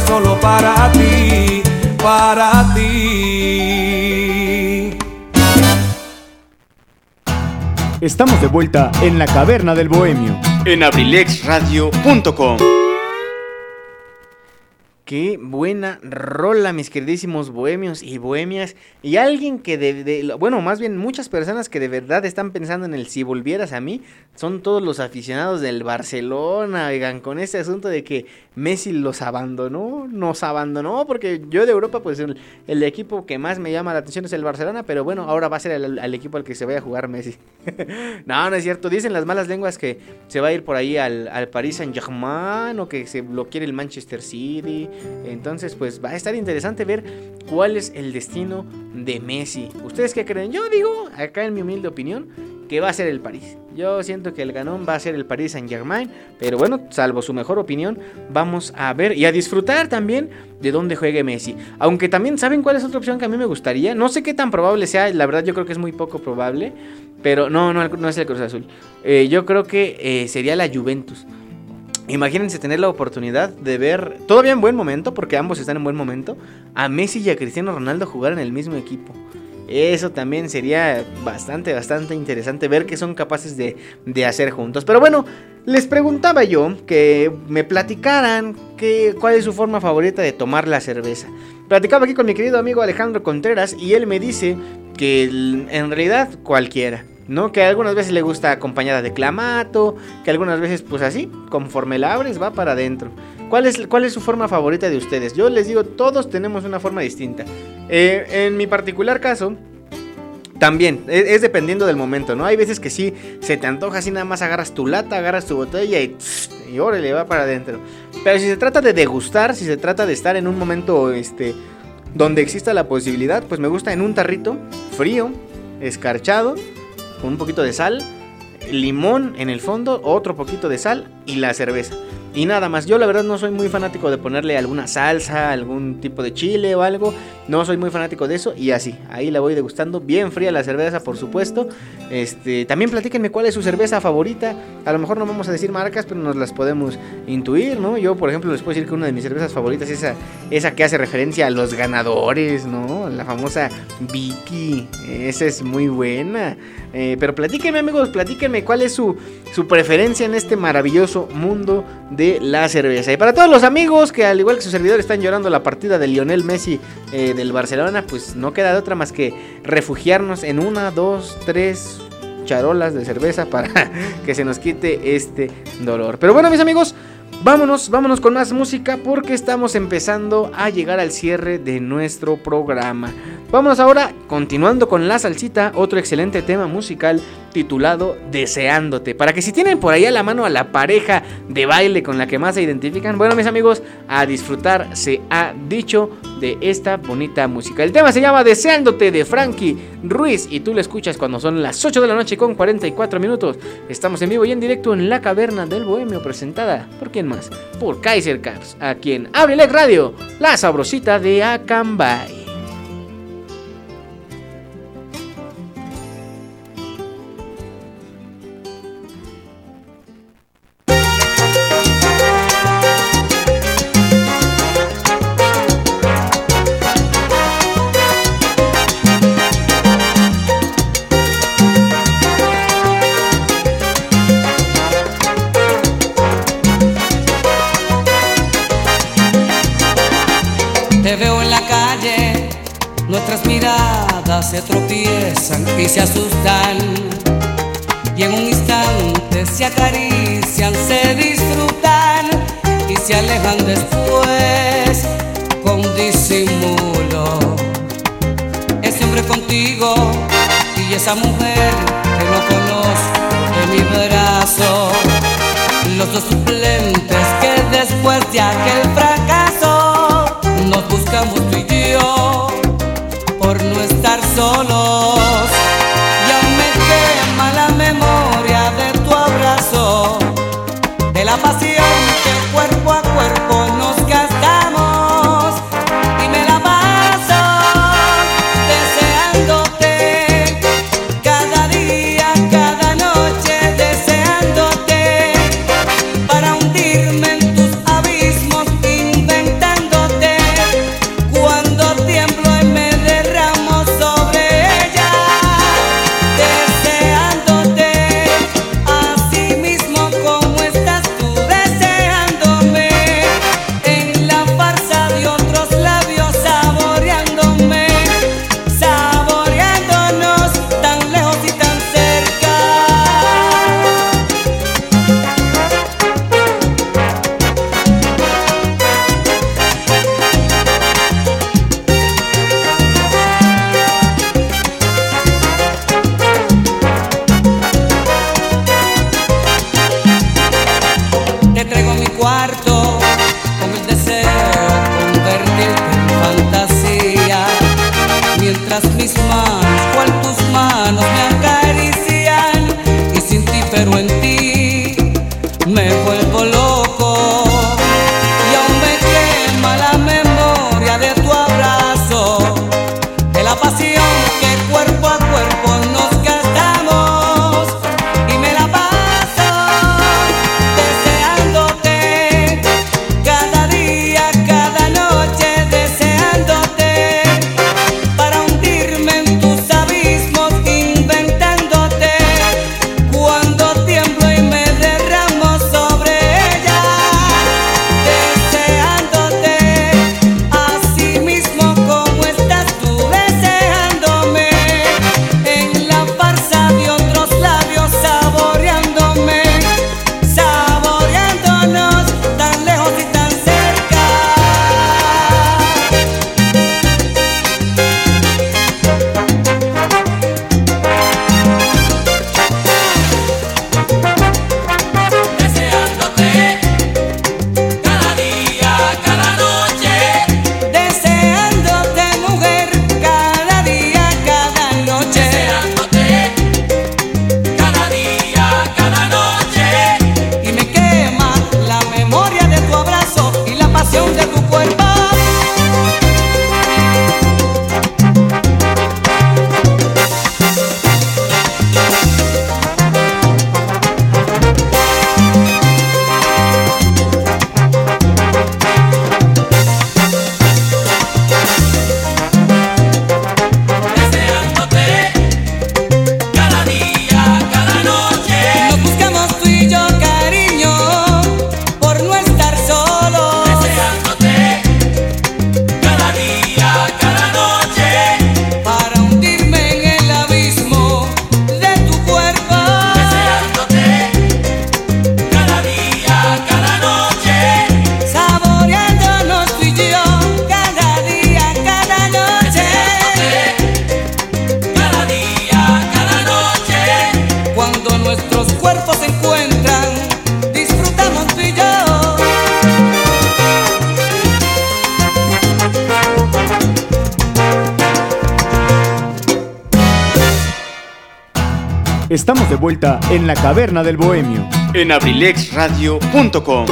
solo para ti, para ti. Estamos de vuelta en la caverna del bohemio. En abrilexradio.com. Qué buena rola, mis queridísimos bohemios y bohemias. Y alguien que de, bueno, más bien muchas personas que de verdad están pensando en el si volvieras a mí, son todos los aficionados del Barcelona, oigan, con ese asunto de que Messi los abandonó, nos abandonó, porque yo de Europa, pues el, el equipo que más me llama la atención es el Barcelona, pero bueno, ahora va a ser el, equipo al que se vaya a jugar Messi. [laughs] no, no es cierto, dicen las malas lenguas que se va a ir por ahí al, al Paris Saint Germain o que se lo quiere el Manchester City. Entonces, pues va a estar interesante ver cuál es el destino de Messi. ¿Ustedes qué creen? Yo digo, acá en mi humilde opinión, que va a ser el París. Yo siento que el ganón va a ser el Paris Saint Germain, pero bueno, salvo su mejor opinión, vamos a ver y a disfrutar también de dónde juegue Messi. Aunque también saben cuál es otra opción que a mí me gustaría. No sé qué tan probable sea, la verdad yo creo que es muy poco probable, pero no, no, no es el Cruz Azul. Eh, yo creo que eh, sería la Juventus. Imagínense tener la oportunidad de ver, todavía en buen momento, porque ambos están en buen momento, a Messi y a Cristiano Ronaldo jugar en el mismo equipo. Eso también sería bastante, bastante interesante ver qué son capaces de, de hacer juntos. Pero bueno, les preguntaba yo que me platicaran que, cuál es su forma favorita de tomar la cerveza. Platicaba aquí con mi querido amigo Alejandro Contreras y él me dice que en realidad cualquiera. ¿No? Que algunas veces le gusta acompañada de clamato, que algunas veces pues así, conforme la abres va para adentro. ¿Cuál es, ¿Cuál es su forma favorita de ustedes? Yo les digo, todos tenemos una forma distinta. Eh, en mi particular caso, también, es, es dependiendo del momento, ¿no? Hay veces que sí, se te antoja así, nada más agarras tu lata, agarras tu botella y, y órale, va para adentro. Pero si se trata de degustar, si se trata de estar en un momento, este, donde exista la posibilidad, pues me gusta en un tarrito, frío, escarchado, con un poquito de sal, limón en el fondo, otro poquito de sal y la cerveza. Y nada más, yo la verdad no soy muy fanático de ponerle alguna salsa, algún tipo de chile o algo. No soy muy fanático de eso y así, ahí la voy degustando. Bien fría la cerveza, por supuesto. Este, también platíquenme cuál es su cerveza favorita. A lo mejor no vamos a decir marcas, pero nos las podemos intuir, ¿no? Yo, por ejemplo, les puedo decir que una de mis cervezas favoritas es esa, esa que hace referencia a los ganadores, ¿no? La famosa Vicky. Esa es muy buena. Eh, pero platíquenme, amigos, platíquenme cuál es su, su preferencia en este maravilloso mundo de la cerveza. Y para todos los amigos que, al igual que su servidor, están llorando la partida de Lionel Messi eh, del Barcelona, pues no queda de otra más que refugiarnos en una, dos, tres charolas de cerveza para [laughs] que se nos quite este dolor. Pero bueno, mis amigos. Vámonos, vámonos con más música porque estamos empezando a llegar al cierre de nuestro programa. Vámonos ahora, continuando con la salsita, otro excelente tema musical titulado Deseándote. Para que si tienen por ahí a la mano a la pareja de baile con la que más se identifican, bueno mis amigos, a disfrutar se ha dicho de esta bonita música. El tema se llama Deseándote de Frankie Ruiz y tú lo escuchas cuando son las 8 de la noche con 44 minutos. Estamos en vivo y en directo en la caverna del Bohemio presentada, ¿por quién más? Por Kaiser Cars, a quien Abrilec Radio, la sabrosita de Acambay. En la caverna del bohemio. En abrilexradio.com.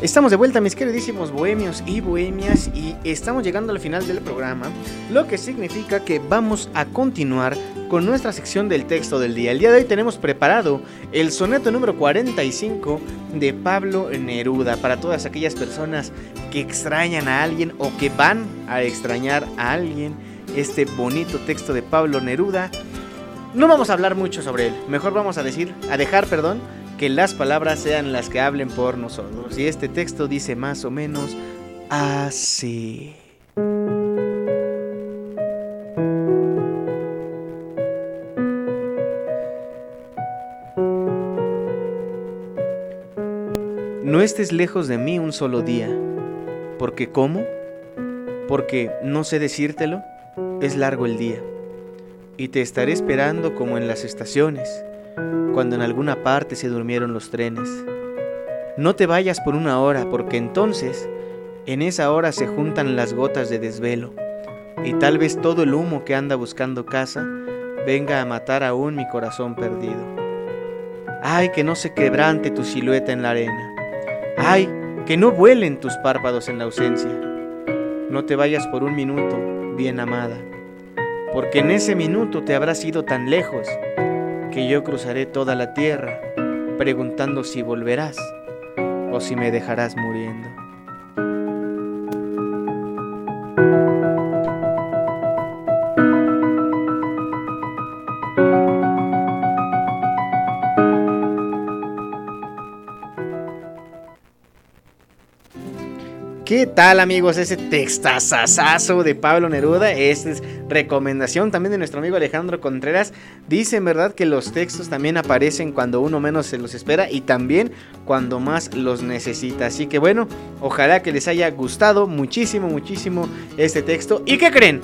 Estamos de vuelta, mis queridísimos bohemios y bohemias, y estamos llegando al final del programa, lo que significa que vamos a continuar con nuestra sección del texto del día. El día de hoy tenemos preparado el soneto número 45 de Pablo Neruda para todas aquellas personas que extrañan a alguien o que van a extrañar a alguien. Este bonito texto de Pablo Neruda. No vamos a hablar mucho sobre él, mejor vamos a decir, a dejar, perdón, que las palabras sean las que hablen por nosotros. Y este texto dice más o menos así. No estés lejos de mí un solo día, porque ¿cómo? Porque no sé decírtelo, es largo el día, y te estaré esperando como en las estaciones, cuando en alguna parte se durmieron los trenes. No te vayas por una hora, porque entonces, en esa hora se juntan las gotas de desvelo, y tal vez todo el humo que anda buscando casa venga a matar aún mi corazón perdido. Ay, que no se quebrante tu silueta en la arena. Ay, que no vuelen tus párpados en la ausencia. No te vayas por un minuto, bien amada, porque en ese minuto te habrás ido tan lejos que yo cruzaré toda la tierra preguntando si volverás o si me dejarás muriendo. ¿Qué tal amigos? Ese textazazazo de Pablo Neruda. Esta es recomendación también de nuestro amigo Alejandro Contreras. Dice en verdad que los textos también aparecen cuando uno menos se los espera y también cuando más los necesita. Así que bueno, ojalá que les haya gustado muchísimo, muchísimo este texto. ¿Y qué creen?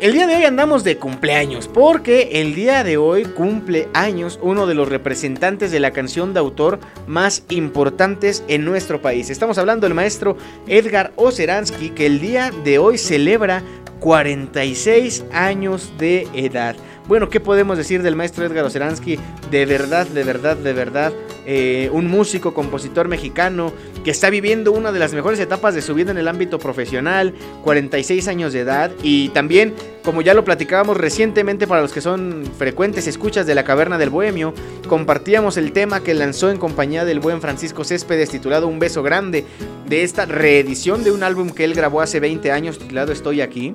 El día de hoy andamos de cumpleaños porque el día de hoy cumple años uno de los representantes de la canción de autor más importantes en nuestro país. Estamos hablando del maestro Edgar Oceransky que el día de hoy celebra 46 años de edad. Bueno, ¿qué podemos decir del maestro Edgar Oceransky? De verdad, de verdad, de verdad, eh, un músico, compositor mexicano que está viviendo una de las mejores etapas de su vida en el ámbito profesional, 46 años de edad y también, como ya lo platicábamos recientemente para los que son frecuentes escuchas de la Caverna del Bohemio, compartíamos el tema que lanzó en compañía del buen Francisco Céspedes titulado Un beso grande de esta reedición de un álbum que él grabó hace 20 años titulado Estoy aquí.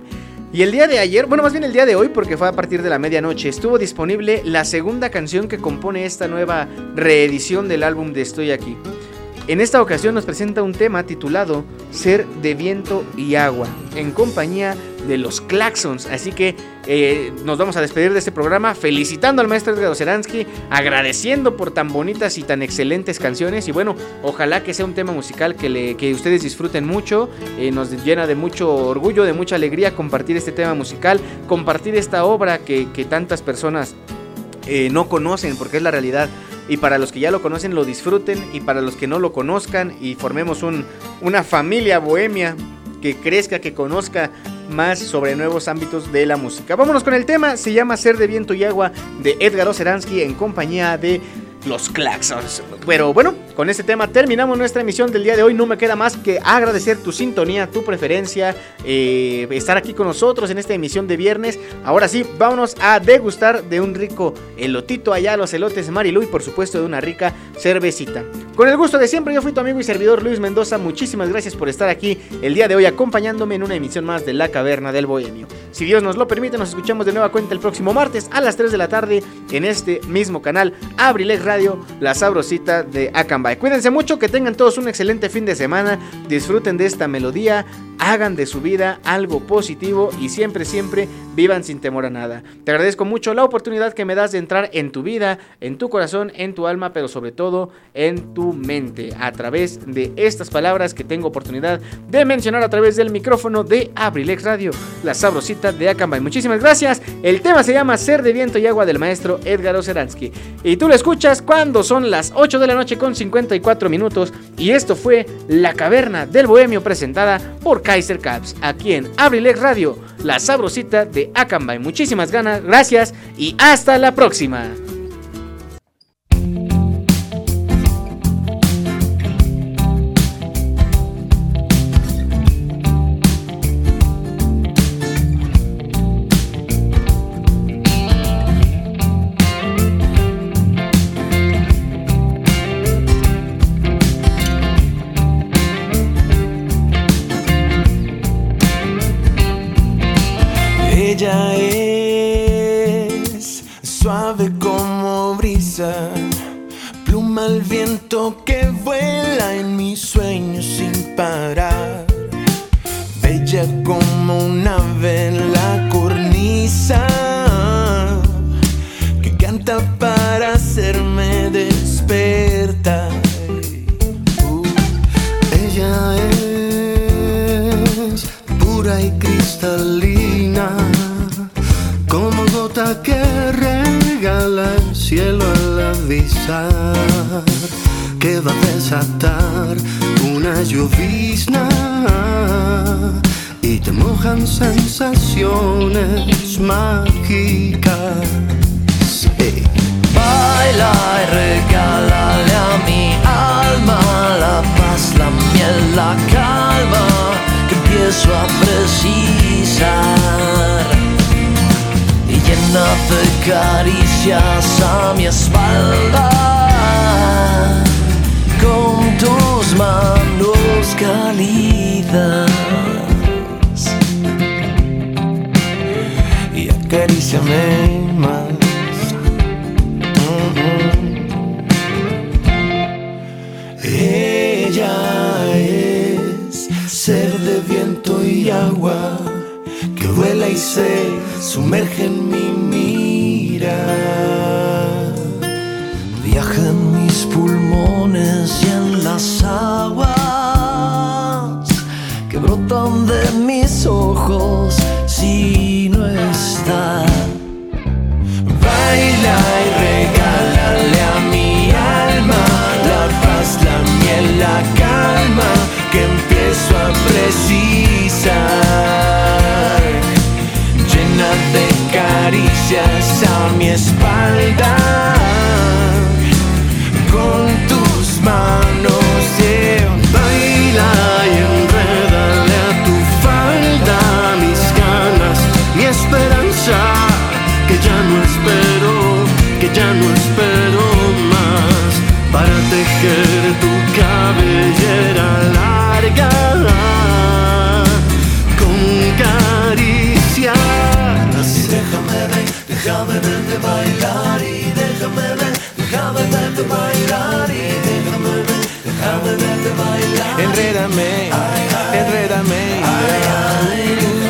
Y el día de ayer, bueno, más bien el día de hoy, porque fue a partir de la medianoche, estuvo disponible la segunda canción que compone esta nueva reedición del álbum de Estoy aquí. En esta ocasión nos presenta un tema titulado Ser de viento y agua, en compañía de los Claxons. Así que eh, nos vamos a despedir de este programa felicitando al maestro Edgar Oceransky, agradeciendo por tan bonitas y tan excelentes canciones. Y bueno, ojalá que sea un tema musical que, que ustedes disfruten mucho. Eh, nos llena de mucho orgullo, de mucha alegría compartir este tema musical, compartir esta obra que, que tantas personas eh, no conocen, porque es la realidad. Y para los que ya lo conocen, lo disfruten. Y para los que no lo conozcan, y formemos un, una familia bohemia que crezca, que conozca más sobre nuevos ámbitos de la música. Vámonos con el tema, se llama Ser de Viento y Agua de Edgar Oceransky en compañía de los Claxons. Pero bueno, con este tema terminamos nuestra emisión del día de hoy. No me queda más que agradecer tu sintonía, tu preferencia, eh, estar aquí con nosotros en esta emisión de viernes. Ahora sí, vámonos a degustar de un rico elotito allá, los elotes Marilu y por supuesto de una rica cervecita. Con el gusto de siempre, yo fui tu amigo y servidor Luis Mendoza. Muchísimas gracias por estar aquí el día de hoy acompañándome en una emisión más de La Caverna del Bohemio. Si Dios nos lo permite, nos escuchamos de nueva cuenta el próximo martes a las 3 de la tarde en este mismo canal Abrilex Radio, la sabrosita de Cuídense mucho, que tengan todos un excelente fin de semana, disfruten de esta melodía, hagan de su vida algo positivo y siempre, siempre vivan sin temor a nada. Te agradezco mucho la oportunidad que me das de entrar en tu vida, en tu corazón, en tu alma, pero sobre todo en tu mente, a través de estas palabras que tengo oportunidad de mencionar a través del micrófono de Abrilex Radio, la sabrosita de Acambay. Muchísimas gracias. El tema se llama Ser de viento y agua del maestro Edgar Oceransky. Y tú lo escuchas cuando son las 8 de la noche con 54 minutos. Y esto fue La Caverna del Bohemio presentada por Kaiser Caps, aquí en Abrilex Radio, la sabrosita de Acambay. Muchísimas ganas, gracias y hasta la próxima. Ella es suave como brisa, pluma al viento que vuela en mis sueños sin parar. Bella como un ave cornisa, que canta para hacerme despertar. Uh, ella es pura y cristalina, cielo al avisar que va a desatar una llovizna y te mojan sensaciones mágicas. Baila y regálale a mi alma la paz, la miel, la calma que empiezo a precisar. Llena de caricias a mi espalda con tus manos cálidas. y acaríciame más. Ella es ser de viento y agua duela y se sumerge en mi mira. Viaja en mis pulmones y en las aguas que brotan de mis ojos si no está. Baila y regálale a mi alma la paz, la miel, la calma que empiezo a precisar de caricias a mi espalda con tus manos yeah. baila y enredale a tu falda mis ganas mi esperanza que ya no espero que ya no espero más para tejer déjame verte bailar y déjame déjame bailar. Enrédame, enrédame.